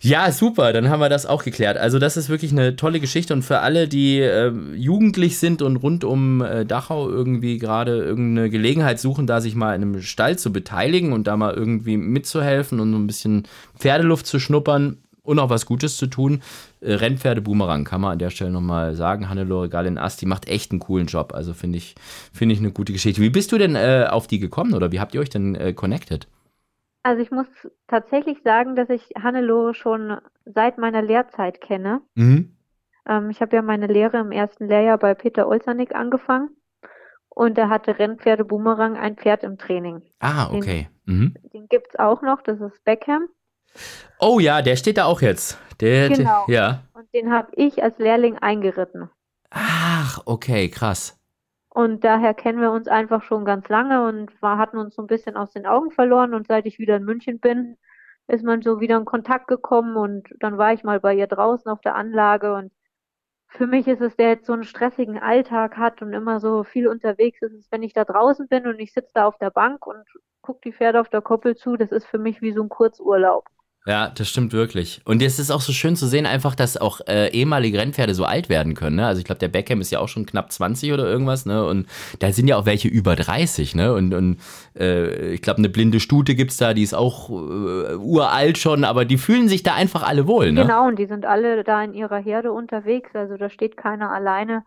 Ja, super, dann haben wir das auch geklärt. Also das ist wirklich eine tolle Geschichte und für alle, die äh, jugendlich sind und rund um äh, Dachau irgendwie gerade irgendeine Gelegenheit suchen, da sich mal in einem Stall zu beteiligen und da mal irgendwie mitzuhelfen und so ein bisschen Pferdeluft zu schnuppern, und auch was Gutes zu tun. Äh, Rennpferde Boomerang kann man an der Stelle nochmal sagen. Hannelore Gallin Ast, die macht echt einen coolen Job. Also finde ich, finde ich eine gute Geschichte. Wie bist du denn äh, auf die gekommen oder wie habt ihr euch denn äh, connected? Also ich muss tatsächlich sagen, dass ich Hannelore schon seit meiner Lehrzeit kenne. Mhm. Ähm, ich habe ja meine Lehre im ersten Lehrjahr bei Peter Olsanik angefangen und er hatte Rennpferde Boomerang ein Pferd im Training. Ah, okay. Den, mhm. den gibt es auch noch, das ist Beckham. Oh ja, der steht da auch jetzt. Der, genau. Der, ja. Und den habe ich als Lehrling eingeritten. Ach, okay, krass. Und daher kennen wir uns einfach schon ganz lange und war, hatten uns so ein bisschen aus den Augen verloren. Und seit ich wieder in München bin, ist man so wieder in Kontakt gekommen und dann war ich mal bei ihr draußen auf der Anlage und für mich ist es, der jetzt so einen stressigen Alltag hat und immer so viel unterwegs ist, ist wenn ich da draußen bin und ich sitze da auf der Bank und gucke die Pferde auf der Koppel zu, das ist für mich wie so ein Kurzurlaub. Ja, das stimmt wirklich. Und es ist auch so schön zu sehen, einfach, dass auch äh, ehemalige Rennpferde so alt werden können. Ne? Also ich glaube, der Beckham ist ja auch schon knapp 20 oder irgendwas, ne? Und da sind ja auch welche über 30, ne? Und, und äh, ich glaube, eine blinde Stute gibt es da, die ist auch äh, uralt schon, aber die fühlen sich da einfach alle wohl, ne? Genau, und die sind alle da in ihrer Herde unterwegs. Also da steht keiner alleine.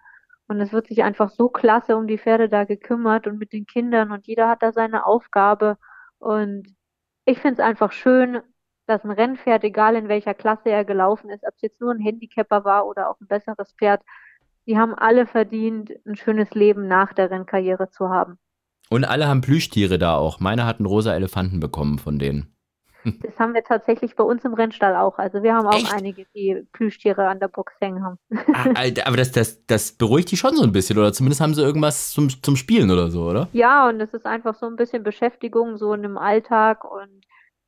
Und es wird sich einfach so klasse um die Pferde da gekümmert und mit den Kindern und jeder hat da seine Aufgabe. Und ich finde es einfach schön, dass ein Rennpferd, egal in welcher Klasse er gelaufen ist, ob es jetzt nur ein Handicapper war oder auch ein besseres Pferd, die haben alle verdient, ein schönes Leben nach der Rennkarriere zu haben. Und alle haben Plüschtiere da auch. Meine hat einen rosa Elefanten bekommen von denen. Das haben wir tatsächlich bei uns im Rennstall auch. Also wir haben auch Echt? einige, die Plüschtiere an der Box hängen haben. Ah, aber das, das, das beruhigt die schon so ein bisschen, oder zumindest haben sie irgendwas zum, zum Spielen oder so, oder? Ja, und es ist einfach so ein bisschen Beschäftigung, so in dem Alltag und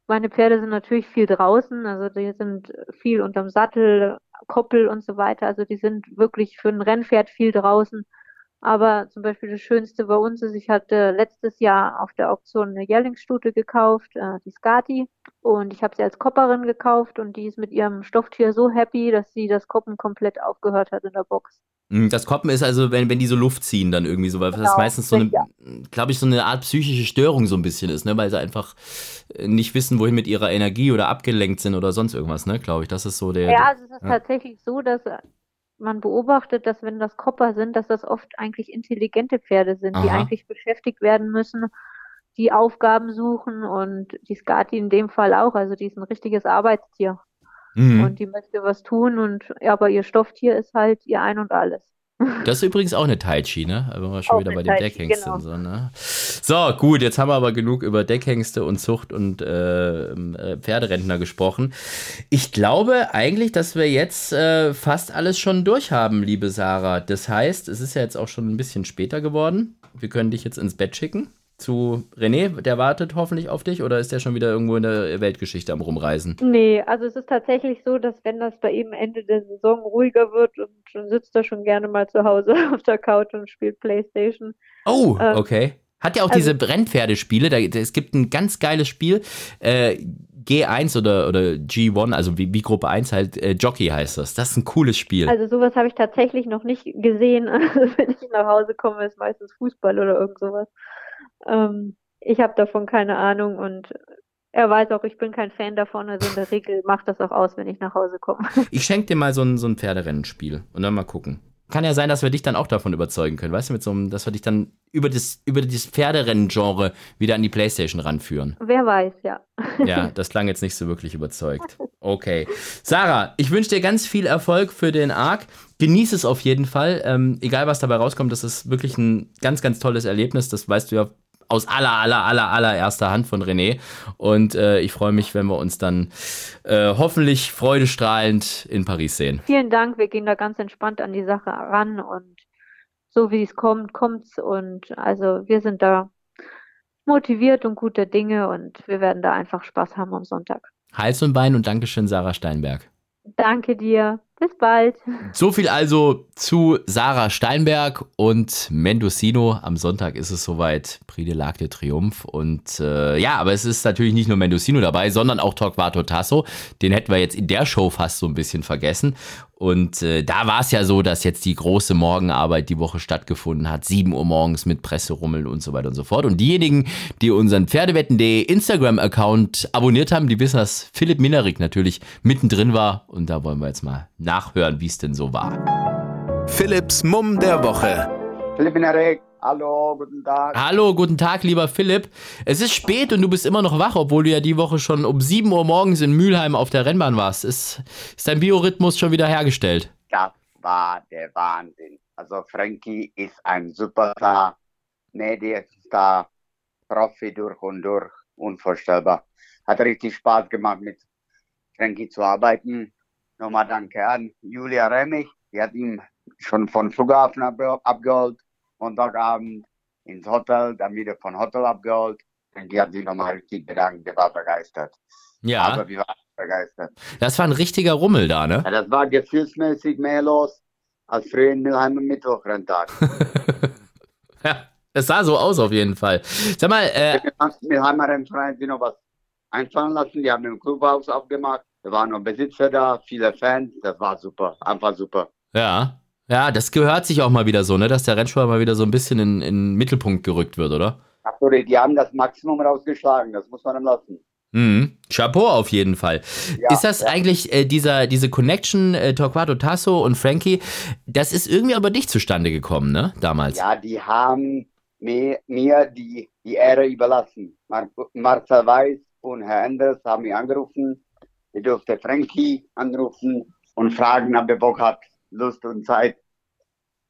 meine Pferde sind natürlich viel draußen, also die sind viel unterm Sattel, Koppel und so weiter. Also die sind wirklich für ein Rennpferd viel draußen. Aber zum Beispiel das Schönste bei uns ist, ich hatte letztes Jahr auf der Auktion eine Jährlingsstute gekauft, äh, die Skati. Und ich habe sie als Kopperin gekauft und die ist mit ihrem Stofftier so happy, dass sie das Koppen komplett aufgehört hat in der Box. Hm, das Koppen ist also, wenn, wenn die so Luft ziehen, dann irgendwie so, weil genau, das meistens so eine, ja. glaube ich, so eine Art psychische Störung so ein bisschen ist, ne? Weil sie einfach äh, nicht wissen, wohin mit ihrer Energie oder abgelenkt sind oder sonst irgendwas, ne? Glaube ich. Das ist so der. Ja, also es ist ja. tatsächlich so, dass man beobachtet, dass wenn das Kopper sind, dass das oft eigentlich intelligente Pferde sind, Aha. die eigentlich beschäftigt werden müssen, die Aufgaben suchen und die Skati in dem Fall auch. Also die ist ein richtiges Arbeitstier. Mhm. Und die möchte was tun und ja, aber ihr Stofftier ist halt ihr Ein und Alles. Das ist übrigens auch eine Tai Chi, ne? Wenn wir schon Auch wieder bei den Deckhengsten genau. sind. Ne? So, gut, jetzt haben wir aber genug über Deckhengste und Zucht und äh, äh, Pferderentner gesprochen. Ich glaube eigentlich, dass wir jetzt äh, fast alles schon durch haben, liebe Sarah. Das heißt, es ist ja jetzt auch schon ein bisschen später geworden. Wir können dich jetzt ins Bett schicken. Zu René, der wartet hoffentlich auf dich oder ist der schon wieder irgendwo in der Weltgeschichte am Rumreisen? Nee, also es ist tatsächlich so, dass wenn das bei ihm Ende der Saison ruhiger wird und dann sitzt er schon gerne mal zu Hause auf der Couch und spielt Playstation. Oh, Ähm, okay. Hat ja auch also- diese Rennpferdespiele. Da, es gibt ein ganz geiles Spiel. Äh, G1 oder, oder G1, also wie, wie Gruppe 1 halt, äh, Jockey heißt das. Das ist ein cooles Spiel. Also sowas habe ich tatsächlich noch nicht gesehen. Also wenn ich nach Hause komme, ist meistens Fußball oder irgend sowas. Ähm, ich habe davon keine Ahnung und er weiß auch, ich bin kein Fan davon. Also in der Regel macht das auch aus, wenn ich nach Hause komme. Ich schenke dir mal so ein, so ein Pferderennenspiel und dann mal gucken. Kann ja sein, dass wir dich dann auch davon überzeugen können, weißt du, mit so einem, dass wir dich dann über das, über das Pferderennen-Genre wieder an die Playstation ranführen. Wer weiß, ja. Ja, das klang jetzt nicht so wirklich überzeugt. Okay. Sarah, ich wünsche dir ganz viel Erfolg für den Arc. Genieß es auf jeden Fall. Ähm, egal, was dabei rauskommt, das ist wirklich ein ganz, ganz tolles Erlebnis. Das weißt du ja aus aller, aller, aller, allererster Hand von René. Und äh, ich freue mich, wenn wir uns dann äh, hoffentlich freudestrahlend in Paris sehen. Vielen Dank. Wir gehen da ganz entspannt an die Sache ran und so wie es kommt, kommt's. Und also wir sind da motiviert und guter Dinge und wir werden da einfach Spaß haben am Sonntag. Hals und Bein und Dankeschön, Sarah Steinberg. Danke dir. Bis bald. So viel also zu Sarah Steinberg und Mendocino. Am Sonntag ist es soweit. Prix de l'Arc de Triomphe. Und äh, ja, aber es ist natürlich nicht nur Mendocino dabei, sondern auch Torquato Tasso. Den hätten wir jetzt in der Show fast so ein bisschen vergessen. Und äh, da war es ja so, dass jetzt die große Morgenarbeit die Woche stattgefunden hat. 7 Uhr morgens mit Presserummeln und so weiter und so fort. Und diejenigen, die unseren Pferdewetten.de Instagram-Account abonniert haben, die wissen, dass Philipp Minerik natürlich mittendrin war. Und da wollen wir jetzt mal nachhören, wie es denn so war. Philipps Mumm der Woche. Philipp Narek, hallo, guten Tag. Hallo, guten Tag, lieber Philipp. Es ist spät und du bist immer noch wach, obwohl du ja die Woche schon um 7 Uhr morgens in Mülheim auf der Rennbahn warst. Ist, ist dein Biorhythmus schon wieder hergestellt? Das war der Wahnsinn. Also Frankie ist ein Superstar, Medienstar, Profi durch und durch, unvorstellbar. Hat richtig Spaß gemacht mit Frankie zu arbeiten. Nochmal danke an Julia Remmich, die hat ihn schon von Flughafen ab, abgeholt, Montagabend ins Hotel, dann wieder von Hotel abgeholt. Frankie hat sich nochmal richtig bedankt, der war begeistert. Ja, Aber wir waren begeistert. das war ein richtiger Rummel da, ne? Ja, das war gefühlsmäßig mehr los als früher in Mülheim am Mittwochrenntag. ja, es sah so aus auf jeden Fall. Sag mal, äh, Mülheimer Rennverein sich noch was einfallen lassen. Die haben ein Clubhaus aufgemacht. Da waren noch Besitzer da, viele Fans. Das war super, einfach super. ja, ja, das gehört sich auch mal wieder so, ne? Dass der Rennsport mal wieder so ein bisschen in, in den Mittelpunkt gerückt wird, oder? Absolut, die haben das Maximum rausgeschlagen. Das muss man ihm lassen. Mhm. Chapeau auf jeden Fall. Ja, ist das ja. eigentlich äh, dieser, diese Connection äh, Torquato Tasso und Frankie, das ist irgendwie über dich zustande gekommen, ne? Damals. Ja, die haben mir, mir die, die Ehre überlassen. Mar Marcel Weiß und Herr Enders haben mich angerufen. Ich durfte Frankie anrufen und fragen, ob er Bock hat, Lust und Zeit,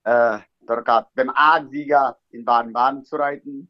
äh, dort beim A-Sieger in Baden-Baden zu reiten.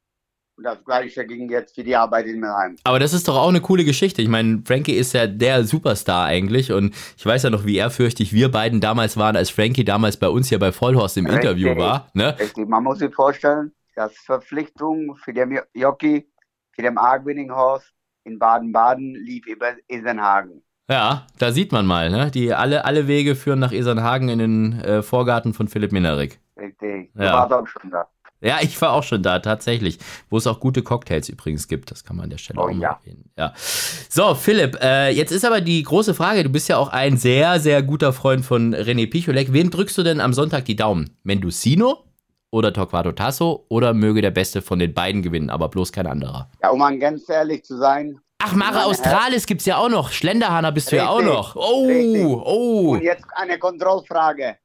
Und das Gleiche ging jetzt für die Arbeit in Mülheim. Aber das ist doch auch eine coole Geschichte. Ich meine, Frankie ist ja der Superstar eigentlich und ich weiß ja noch, wie ehrfürchtig wir beiden damals waren, als Frankie damals bei uns hier bei Vollhorst im Richtig. Interview war. Ne? Richtig, man muss sich vorstellen, dass Verpflichtung für den Jockey, für den A-Winning Horse in Baden-Baden lief über Isenhagen. Ja, da sieht man mal, ne? Die alle, alle Wege führen nach Esernhagen in den äh, Vorgarten von Philipp Minerik. Richtig, du Ja. warst auch schon da. Ja, ich war auch schon da, tatsächlich. Wo es auch gute Cocktails übrigens gibt. Das kann man an der Stelle Oh, auch mal ja. erwähnen. Ja. So, Philipp, äh, jetzt ist aber die große Frage, du bist ja auch ein sehr, sehr guter Freund von René Picholek. Wem drückst du denn am Sonntag die Daumen? Mendocino oder Torquato Tasso oder möge der Beste von den beiden gewinnen, aber bloß kein anderer? Ja, um mal ganz ehrlich zu sein. Ach, Mare Meine Australis gibt's ja auch noch. Schlenderhahner bist du ja auch noch. Oh, richtig. oh. Und jetzt eine Kontrollfrage.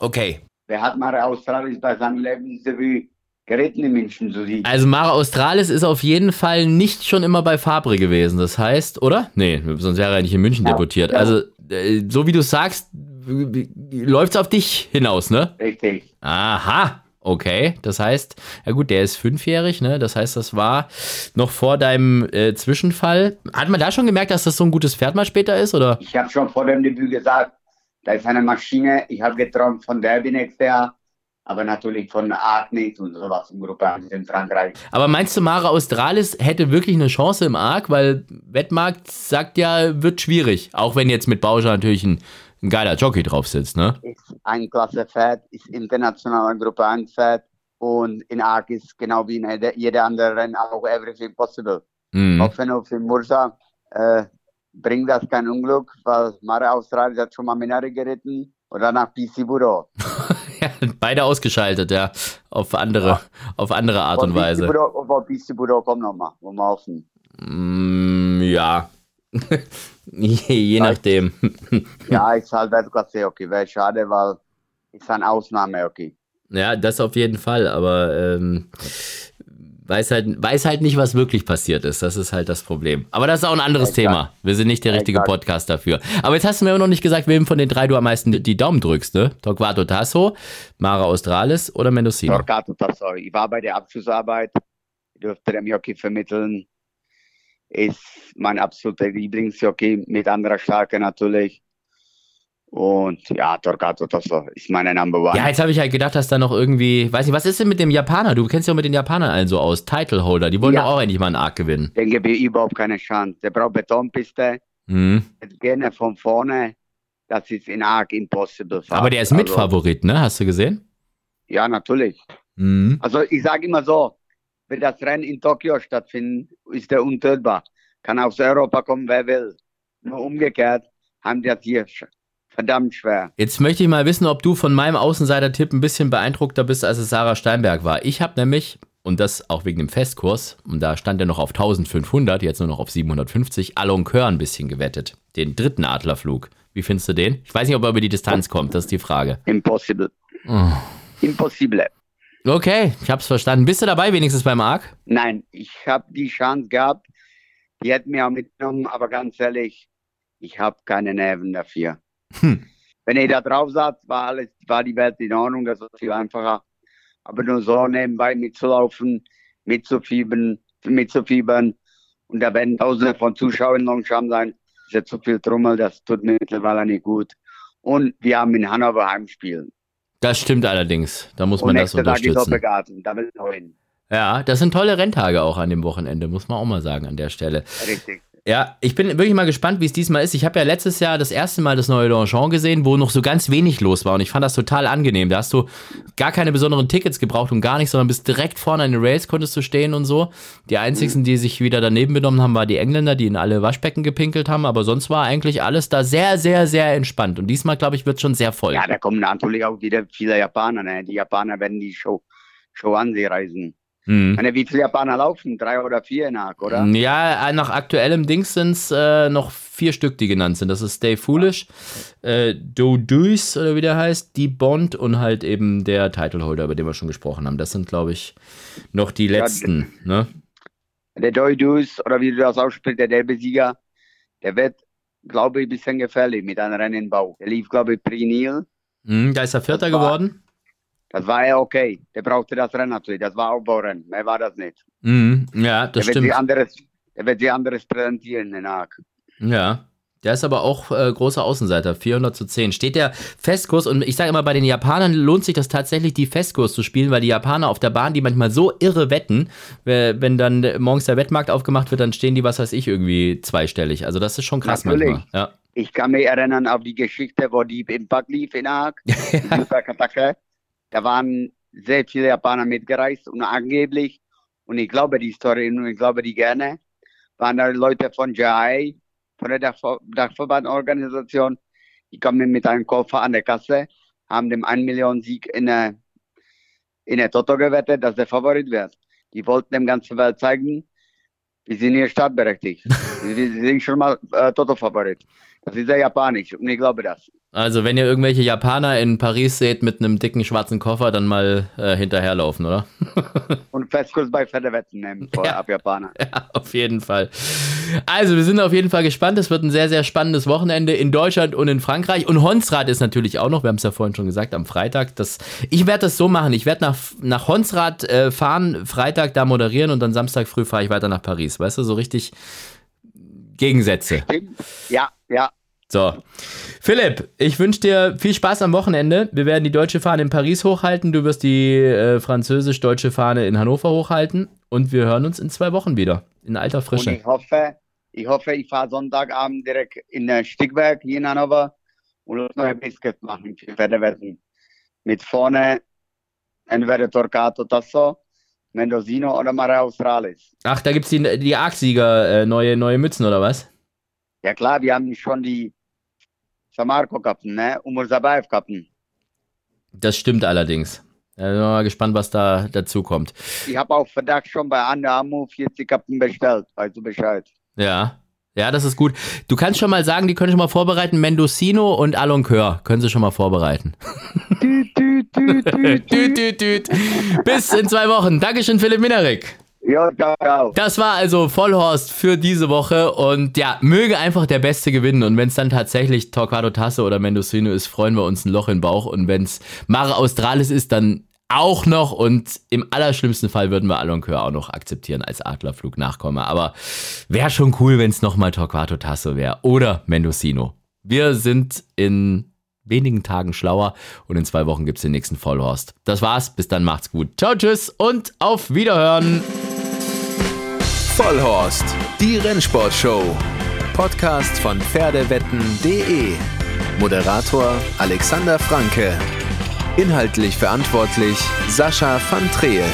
Okay. Wer hat Mare Australis bei seinem Lebensdebüt geritten in München zu siegen? Also Mare Australis ist auf jeden Fall nicht schon immer bei Fabre gewesen. Das heißt, oder? Nee, sonst wäre er nicht in München Ja. debütiert. Ja. Also, äh, so wie du sagst, läuft's auf dich hinaus, ne? Richtig. Aha. Okay, das heißt, ja gut, der ist fünfjährig, ne? Das heißt, das war noch vor deinem äh, Zwischenfall. Hat man da schon gemerkt, dass das so ein gutes Pferd mal später ist, oder? Ich habe schon vor dem Debüt gesagt, da ist eine Maschine. Ich habe geträumt von Derby nächstes Jahr, aber natürlich von Agnes und sowas im Gruppe 1 in Frankreich. Aber meinst du, Mara Australis hätte wirklich eine Chance im Arc? Weil Wettmarkt sagt ja, wird schwierig. Auch wenn jetzt mit Bauscher natürlich ein, ein geiler Jockey drauf sitzt, ne? Ist ein klasse Pferd, ist international Gruppe 1 Pferd und in Arc ist genau wie in jeder- jeder andere Rennen auch everything possible. Mhm. Hoffen für Mursa äh, bringt das kein Unglück, weil Mara Australis hat schon mal Minari geritten und danach PC Budo. Ja, beide ausgeschaltet, ja. Auf andere, auf andere Art und Weise. Aber PC Budo kommt nochmal, wollen wir hoffen. Mm, ja. je, je nachdem. Ja, ist halt Weltklasse okay. Wäre schade, weil ist ein Ausnahme okay. Ja, das auf jeden Fall, aber ähm, weiß, halt, weiß halt nicht, was wirklich passiert ist. Das ist halt das Problem. Aber das ist auch ein anderes Exakt. Thema. Wir sind nicht der richtige Exakt. Podcast dafür. Aber jetzt hast du mir noch nicht gesagt, wem von den drei du am meisten die Daumen drückst, ne? Torquato Tasso, Mara Australis oder Mendocino? Torquato Tasso. Ich war bei der Abschlussarbeit, durfte dem Jockey vermitteln. Ist mein absoluter Lieblingsjockey, mit anderer Stärke natürlich. Und ja, Torquato Tasso ist meine Number One. Ja, jetzt habe ich halt gedacht, dass da noch irgendwie, weiß nicht, was ist denn mit dem Japaner? Du kennst ja auch mit den Japanern allen so aus, Titleholder. Die wollen Ja. doch auch endlich mal einen Arc gewinnen. denke wir überhaupt keine Chance. Der braucht Betonpiste, Mhm. gerne von vorne. Das ist in arg impossible. fast. Aber der ist Also, Mitfavorit, ne? Hast du gesehen? Ja, natürlich. Mhm. Also ich sage immer so, wenn das Rennen in Tokio stattfindet, ist der untötbar. Kann aus Europa kommen, wer will. Nur umgekehrt haben die das hier verdammt schwer. Jetzt möchte ich mal wissen, ob du von meinem Außenseiter-Tipp ein bisschen beeindruckter bist, als es Sarah Steinberg war. Ich habe nämlich, und das auch wegen dem Festkurs, und da stand er noch auf 1500, jetzt nur noch auf 750, Alon Kör ein bisschen gewettet. Den dritten Adlerflug. Wie findest du den? Ich weiß nicht, ob er über die Distanz kommt, das ist die Frage. Impossible. Oh. Impossible. Okay, ich hab's verstanden. Bist du dabei wenigstens beim Arc? Nein, ich habe die Chance gehabt. Die hätten mir auch mitgenommen, aber ganz ehrlich, ich habe keine Nerven dafür. Hm. Wenn ihr da drauf saß, war alles, war die Welt in Ordnung, das war viel einfacher. Aber nur so nebenbei mitzulaufen, mitzufiebern, mitzufiebern und da werden Tausende von Zuschauern langsam sein, ist ja zu viel Trummel, das tut mir mittlerweile nicht gut. Und wir haben in Hannover Heimspiel. Das stimmt allerdings. Da muss Und man das nächster Tag ist unterstützen. Doppelgarten. Ja, das sind tolle Renntage auch an dem Wochenende, muss man auch mal sagen an der Stelle. Richtig. Ja, ich bin wirklich mal gespannt, wie es diesmal ist. Ich habe ja letztes Jahr das erste Mal das neue Longchamp gesehen, wo noch so ganz wenig los war und ich fand das total angenehm. Da hast du gar keine besonderen Tickets gebraucht und gar nichts, sondern bist direkt vorne an den Rails konntest du stehen und so. Die einzigen, die sich wieder daneben benommen haben, waren die Engländer, die in alle Waschbecken gepinkelt haben, aber sonst war eigentlich alles da sehr, sehr, sehr entspannt und diesmal, glaube ich, wird schon sehr voll. Ja, da kommen natürlich auch wieder viele Japaner. Ne? Die Japaner werden die Show, Show an sie reisen. Hm. Meine, wie viele Japaner laufen? Drei oder vier nach, oder? Ja, nach aktuellem Dings sind es äh, noch vier Stück, die genannt sind. Das ist Stay Foolish, äh, Do Duis, oder wie der heißt, die Bond und halt eben der Titleholder, über den wir schon gesprochen haben. Das sind, glaube ich, noch die letzten. Ne? Der Doidus, oder wie du das aussprichst, der Derbesieger, der wird, glaube ich, ein bisschen gefährlich mit einem Rennenbau. Der lief, glaube ich, Prinil. Hm, da ist er Vierter geworden. Das war ja okay. Der brauchte das Rennen natürlich. Das war Aufbaurennen. Mehr war das nicht. Hm, ja, das der, wird stimmt. sich anderes, der wird sich anderes präsentieren in Haag. Ja. Der ist aber auch äh, großer Außenseiter, 400 zu 10. Steht der Festkurs und ich sage immer, bei den Japanern lohnt sich das tatsächlich, die Festkurs zu spielen, weil die Japaner auf der Bahn, die manchmal so irre wetten, wer- wenn dann morgens der Wettmarkt aufgemacht wird, dann stehen die, was weiß ich, irgendwie zweistellig. Also das ist schon krass Natürlich. manchmal. Ja. Ich kann mich erinnern auf die Geschichte, wo die Impact lief in Haag. Superkatake. Da waren sehr viele Japaner mitgereist und angeblich, und ich glaube die Story und ich glaube die gerne, waren da Leute von JI, von der Dachver Dachverbandorganisation, die kamen mit einem Koffer an der Kasse, haben dem 1 Million Sieg in der, in der Toto gewettet, dass der Favorit wird. Die wollten dem ganzen Welt zeigen, wir sind hier startberechtigt. wir sind schon mal äh, Toto-Favorit. Das ist sehr japanisch und ich glaube das. Also wenn ihr irgendwelche Japaner in Paris seht mit einem dicken schwarzen Koffer, dann mal äh, hinterherlaufen, oder? Und Festkurs bei Pferdewetten nehmen vor Ja. ab Japaner. Ja, auf jeden Fall. Also, wir sind auf jeden Fall gespannt. Es wird ein sehr, sehr spannendes Wochenende in Deutschland und in Frankreich. Und Honsrad ist natürlich auch noch, wir haben es ja vorhin schon gesagt, am Freitag. Das, ich werde das so machen. Ich werde nach, nach Honsrad äh, fahren, Freitag da moderieren und dann Samstag früh fahre ich weiter nach Paris. Weißt du, so richtig Gegensätze. Ja, ja. So. Philipp, ich wünsche dir viel Spaß am Wochenende. Wir werden die deutsche Fahne in Paris hochhalten. Du wirst die äh, französisch-deutsche Fahne in Hannover hochhalten. Und wir hören uns in zwei Wochen wieder. In alter Frische. Und ich hoffe, ich hoffe, ich fahre Sonntagabend direkt in äh, Stickberg hier in Hannover und los noch ein Biscuit machen für Pferdewetten. Mit vorne entweder Torquato Tasso, Mendocino oder Mare Australis. Ach, da gibt es die, die Arc-Sieger, äh, neue, neue Mützen oder was? Ja klar, wir haben schon die Samarco-Kappen, ne? Und Mursabayev-Kappen. Das stimmt allerdings. Da bin mal gespannt, was da dazu kommt. Ich habe auch Verdacht schon bei Under Armour 40 Kappen bestellt, weißt du Bescheid. Ja. Ja, das ist gut. Du kannst schon mal sagen, die können schon mal vorbereiten. Mendocino und Aloncœur können sie schon mal vorbereiten. Tüt, tüt, tüt, tüt, Tüt, tüt, tüt. Bis in zwei Wochen. Dankeschön, Philipp Minerik. Ja, ciao. Das war also Vollhorst für diese Woche und ja, möge einfach der Beste gewinnen und wenn es dann tatsächlich Torquato Tasse oder Mendocino ist, freuen wir uns ein Loch im Bauch und wenn es Mare Australis ist, dann auch noch und im allerschlimmsten Fall würden wir Aloncœur auch noch akzeptieren als Adlerflug-Nachkomme, aber wäre schon cool, wenn es nochmal Torquato Tasso wäre oder Mendocino. Wir sind in wenigen Tagen schlauer und in zwei Wochen gibt's den nächsten Vollhorst. Das war's, bis dann macht's gut. Ciao, tschüss und auf Wiederhören. Vollhorst, die Rennsportshow. Podcast von Pferdewetten.de. Moderator Alexander Franke. Inhaltlich verantwortlich Sascha van Treel.